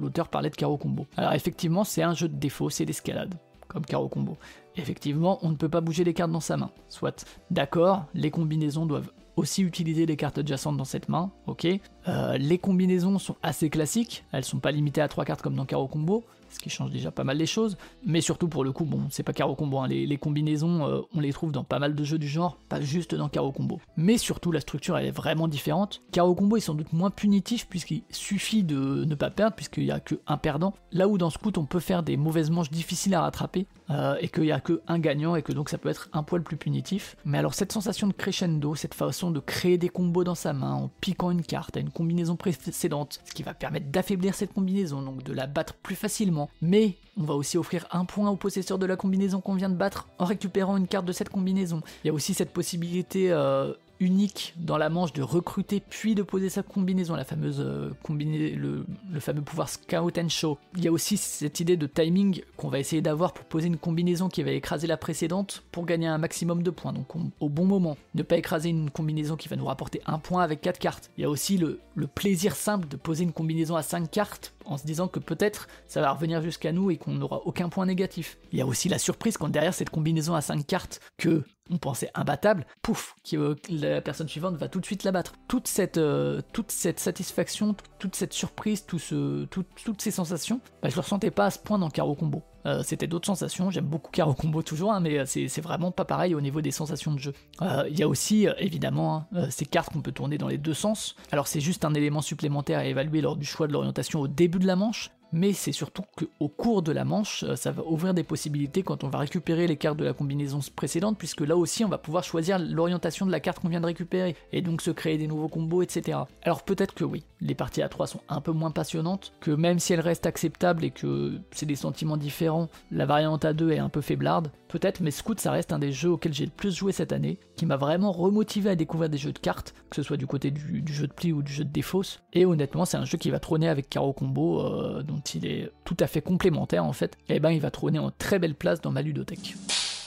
l'auteur parlait de Caro Combo. Alors effectivement, c'est un jeu de défaut, c'est l'escalade, comme Caro Combo. Effectivement, on ne peut pas bouger les cartes dans sa main. Soit, d'accord, les combinaisons doivent aussi utiliser les cartes adjacentes dans cette main, ok. Euh, les combinaisons sont assez classiques, elles sont pas limitées à 3 cartes comme dans Caro Combo, ce qui change déjà pas mal les choses. Mais surtout pour le coup, bon, c'est pas Caro Combo, hein. les, combinaisons, euh, on les trouve dans pas mal de jeux du genre, pas juste dans Caro Combo. Mais surtout, la structure, elle est vraiment différente. Caro Combo est sans doute moins punitif, puisqu'il suffit de ne pas perdre, puisqu'il n'y a qu'un perdant. Là où dans Scout, on peut faire des mauvaises manches difficiles à rattraper, euh, et qu'il n'y a qu'un gagnant, et que donc ça peut être un poil plus punitif. Mais alors, cette sensation de crescendo, cette façon de créer des combos dans sa main en piquant une carte à une combinaison précédente, ce qui va permettre d'affaiblir cette combinaison, donc de la battre plus facilement mais on va aussi offrir un point au possesseur de la combinaison qu'on vient de battre en récupérant une carte de cette combinaison. Il y a aussi cette possibilité euh, unique dans la manche de recruter puis de poser sa combinaison, la fameuse euh, le, fameux pouvoir Scout and Show. Il y a aussi cette idée de timing qu'on va essayer d'avoir pour poser une combinaison qui va écraser la précédente pour gagner un maximum de points, donc au bon moment. Ne pas écraser une combinaison qui va nous rapporter un point avec 4 cartes. Il y a aussi le, le plaisir simple de poser une combinaison à 5 cartes en se disant que peut-être ça va revenir jusqu'à nous et qu'on n'aura aucun point négatif. Il y a aussi la surprise quand derrière cette combinaison à 5 cartes que on pensait imbattable, pouf, qui, euh, la personne suivante va tout de suite la battre. Toute cette, euh, toute cette satisfaction, toute cette surprise, toutes ces sensations, bah, je ne ressentais pas à ce point dans Caro Combo. Euh, c'était d'autres sensations. J'aime beaucoup Caro Combo toujours, hein, mais c'est vraiment pas pareil au niveau des sensations de jeu. Il y a aussi, évidemment, hein, ces cartes qu'on peut tourner dans les deux sens. Alors c'est juste un élément supplémentaire à évaluer lors du choix de l'orientation au début de la manche, mais c'est surtout qu'au cours de la manche, euh, ça va ouvrir des possibilités quand on va récupérer les cartes de la combinaison précédente, puisque là aussi on va pouvoir choisir l'orientation de la carte qu'on vient de récupérer, et donc se créer des nouveaux combos, etc. Alors peut-être que oui, les parties à 3 sont un peu moins passionnantes, que même si elles restent acceptables et que c'est des sentiments différents, la variante à 2 est un peu faiblarde, peut-être, mais Scout ça reste un des jeux auxquels j'ai le plus joué cette année, qui m'a vraiment remotivé à découvrir des jeux de cartes, que ce soit du côté du, jeu de pli ou du jeu de défausse, et honnêtement c'est un jeu qui va trôner avec Caro Combo, euh, il est tout à fait complémentaire en fait, et eh ben il va trôner en très belle place dans ma ludothèque.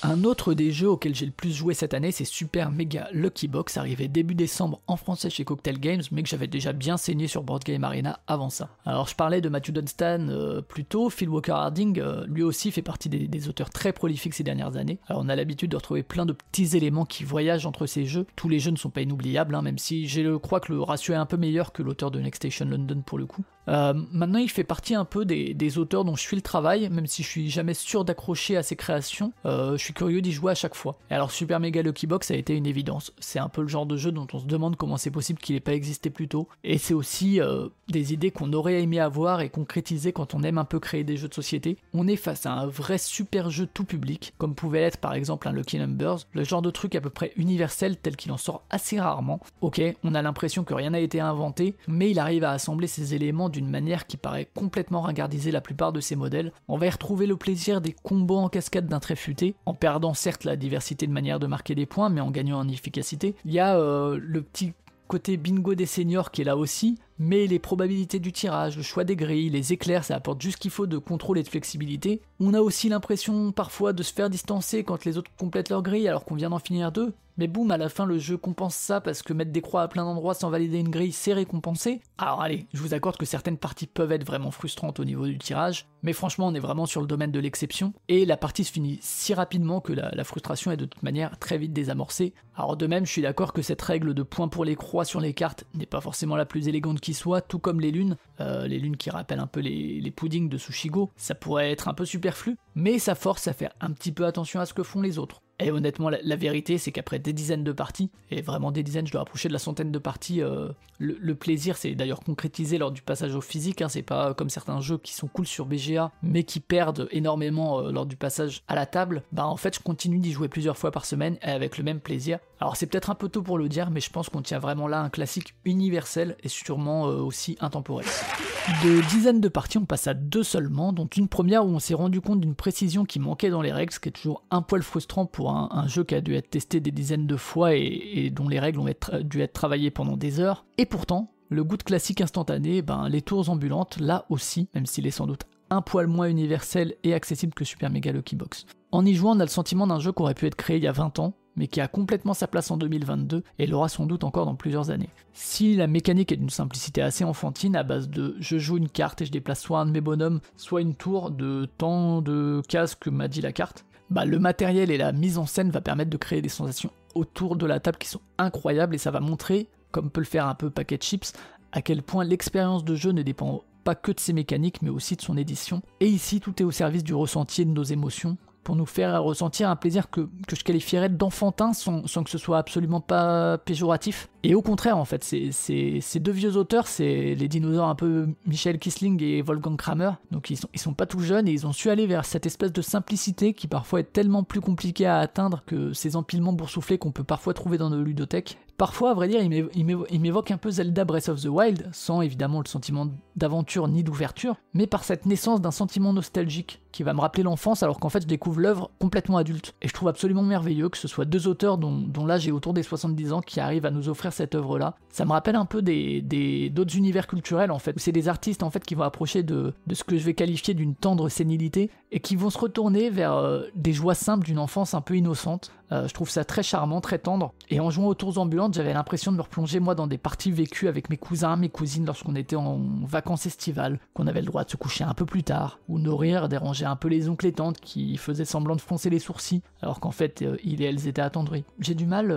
Un autre des jeux auxquels j'ai le plus joué cette année, c'est Super Mega Lucky Box, arrivé début décembre en français chez Cocktail Games, mais que j'avais déjà bien saigné sur Board Game Arena avant ça. Alors je parlais de Matthew Dunstan euh, plus tôt, Phil Walker Harding, euh, lui aussi fait partie des, auteurs très prolifiques ces dernières années. Alors on a l'habitude de retrouver plein de petits éléments qui voyagent entre ces jeux. Tous les jeux ne sont pas inoubliables, hein, même si je crois que le ratio est un peu meilleur que l'auteur de Next Station London pour le coup. Euh, maintenant, il fait partie un peu des, auteurs dont je suis le travail, même si je suis jamais sûr d'accrocher à ses créations. Suis curieux d'y jouer à chaque fois. Et alors Super Mega Lucky Box a été une évidence. C'est un peu le genre de jeu dont on se demande comment c'est possible qu'il n'ait pas existé plus tôt. Et c'est aussi euh, des idées qu'on aurait aimé avoir et concrétiser quand on aime un peu créer des jeux de société. On est face à un vrai super jeu tout public, comme pouvait être par exemple un Lucky Numbers, le genre de truc à peu près universel tel qu'il en sort assez rarement. Ok, on a l'impression que rien n'a été inventé, mais il arrive à assembler ces éléments d'une manière qui paraît complètement ringardiser la plupart de ses modèles. On va y retrouver le plaisir des combos en cascade d'un trait futé, en perdant certes la diversité de manière de marquer des points, mais en gagnant en efficacité. Il y a euh, le petit côté bingo des seniors qui est là aussi, mais les probabilités du tirage, le choix des grilles, les éclairs, ça apporte juste ce qu'il faut de contrôle et de flexibilité. On a aussi l'impression parfois de se faire distancer quand les autres complètent leur grille alors qu'on vient d'en finir deux. Mais boum, à la fin, le jeu compense ça parce que mettre des croix à plein d'endroits sans valider une grille, c'est récompensé. Alors allez, je vous accorde que certaines parties peuvent être vraiment frustrantes au niveau du tirage, mais franchement, on est vraiment sur le domaine de l'exception, et la partie se finit si rapidement que la, frustration est de toute manière très vite désamorcée. Alors de même, je suis d'accord que cette règle de points pour les croix sur les cartes n'est pas forcément la plus élégante soit, tout comme les lunes, euh, les lunes qui rappellent un peu les, les puddings de Sushigo, ça pourrait être un peu superflu, mais ça force à faire un petit peu attention à ce que font les autres. Et honnêtement, la, vérité, c'est qu'après des dizaines de parties, et vraiment des dizaines, je dois approcher de la centaine de parties, euh, le, plaisir, c'est d'ailleurs concrétisé lors du passage au physique. Hein, c'est pas comme certains jeux qui sont cool sur BGA, mais qui perdent énormément euh, lors du passage à la table. Bah en fait, je continue d'y jouer plusieurs fois par semaine et avec le même plaisir. Alors c'est peut-être un peu tôt pour le dire, mais je pense qu'on tient vraiment là un classique universel et sûrement euh, aussi intemporel. De dizaines de parties, on passe à deux seulement, dont une première où on s'est rendu compte d'une précision qui manquait dans les règles, ce qui est toujours un poil frustrant pour un, jeu qui a dû être testé des dizaines de fois et, dont les règles ont dû être travaillées pendant des heures. Et pourtant, le goût de classique instantané, ben, les tours ambulantes, là aussi, même s'il est sans doute un poil moins universel et accessible que Super Mega Lucky Box. En y jouant, on a le sentiment d'un jeu qui aurait pu être créé il y a 20 ans, mais qui a complètement sa place en 2022 et l'aura sans doute encore dans plusieurs années. Si la mécanique est d'une simplicité assez enfantine à base de je joue une carte et je déplace soit un de mes bonhommes, soit une tour de tant de cases que m'a dit la carte, bah le matériel et la mise en scène va permettre de créer des sensations autour de la table qui sont incroyables et ça va montrer, comme peut le faire un peu Packet Chips, à quel point l'expérience de jeu ne dépend pas que de ses mécaniques mais aussi de son édition. Et ici tout est au service du ressenti de nos émotions, pour nous faire ressentir un plaisir que, je qualifierais d'enfantin sans, que ce soit absolument pas péjoratif. Et au contraire, en fait, ces deux vieux auteurs, c'est les dinosaures un peu Michel Kisling et Wolfgang Kramer. Donc ils sont, ils sont pas tout jeunes et ils ont su aller vers cette espèce de simplicité qui parfois est tellement plus compliquée à atteindre que ces empilements boursouflés qu'on peut parfois trouver dans nos ludothèques. Parfois, à vrai dire, il m'évoque un peu Zelda Breath of the Wild, sans évidemment le sentiment d'aventure ni d'ouverture, mais par cette naissance d'un sentiment nostalgique qui va me rappeler l'enfance alors qu'en fait je découvre l'œuvre complètement adulte. Et je trouve absolument merveilleux que ce soit deux auteurs dont, dont l'âge est autour des 70 ans qui arrivent à nous offrir cette œuvre-là. Ça me rappelle un peu des, d'autres univers culturels en fait, où c'est des artistes en fait qui vont approcher de, de ce que je vais qualifier d'une tendre sénilité et qui vont se retourner vers euh, des joies simples d'une enfance un peu innocente. Euh, je trouve ça très charmant, très tendre. Et en jouant aux tours ambulantes, j'avais l'impression de me replonger moi dans des parties vécues avec mes cousins, mes cousines lorsqu'on était en vacances estivales, qu'on avait le droit de se coucher un peu plus tard, ou nourrir, déranger un peu les oncles et tantes qui faisaient semblant de froncer les sourcils, alors qu'en fait, euh, ils et elles étaient attendris. J'ai du mal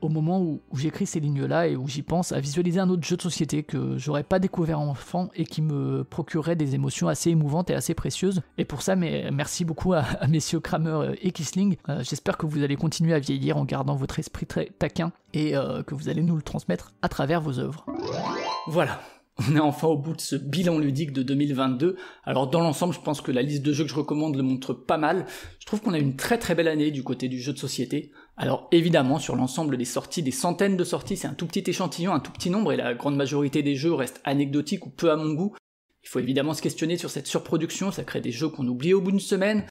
au moment où, j'écris ces lignes-là et où j'y pense à visualiser un autre jeu de société que j'aurais pas découvert enfant et qui me procurerait des émotions assez émouvantes et assez précieuses. Et pour ça, mais merci beaucoup à, messieurs Kramer et Kisling. Euh, j'espère que vous allez continuer à vieillir en gardant votre esprit très taquin et euh, que vous allez nous le transmettre à travers vos œuvres. Voilà, on est enfin au bout de ce bilan ludique de 2022. Alors dans l'ensemble, je pense que la liste de jeux que je recommande le montre pas mal. Je trouve qu'on a une très très belle année du côté du jeu de société. Alors évidemment, sur l'ensemble des sorties, des centaines de sorties, c'est un tout petit échantillon, un tout petit nombre, et la grande majorité des jeux restent anecdotiques ou peu à mon goût. Il faut évidemment se questionner sur cette surproduction, ça crée des jeux qu'on oublie au bout d'une semaine,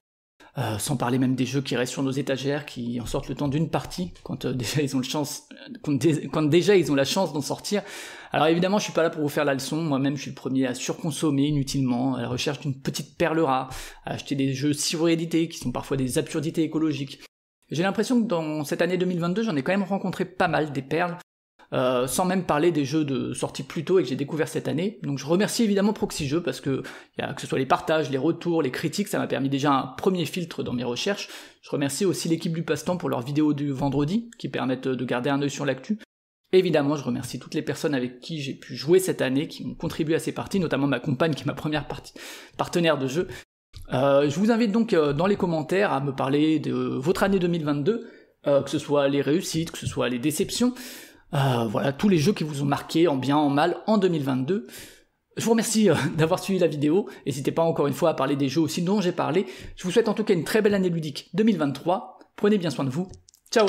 euh, sans parler même des jeux qui restent sur nos étagères, qui en sortent le temps d'une partie, quand euh, déjà ils ont le chance, quand, déjà ils ont la chance d'en sortir. Alors évidemment, je suis pas là pour vous faire la leçon. Moi-même, je suis le premier à surconsommer inutilement, à la recherche d'une petite perle rare, à acheter des jeux surréédités qui sont parfois des absurdités écologiques. J'ai l'impression que dans cette année 2022, j'en ai quand même rencontré pas mal des perles, euh, sans même parler des jeux de sortie plus tôt et que j'ai découvert cette année. Donc je remercie évidemment Proxy Jeux parce que que ce soit les partages, les retours, les critiques, ça m'a permis déjà un premier filtre dans mes recherches. Je remercie aussi l'équipe du Passe-Temps pour leurs vidéos du vendredi qui permettent de garder un œil sur l'actu. Évidemment, je remercie toutes les personnes avec qui j'ai pu jouer cette année, qui ont contribué à ces parties, notamment ma compagne qui est ma première partie, partenaire de jeu. Euh, je vous invite donc euh, dans les commentaires à me parler de votre année 2022, que ce soit les réussites, que ce soit les déceptions, euh, voilà, tous les jeux qui vous ont marqué en bien, en mal, en 2022. Je vous remercie euh, d'avoir suivi la vidéo. N'hésitez pas encore une fois à parler des jeux aussi dont j'ai parlé. Je vous souhaite en tout cas une très belle année ludique 2023. Prenez bien soin de vous. Ciao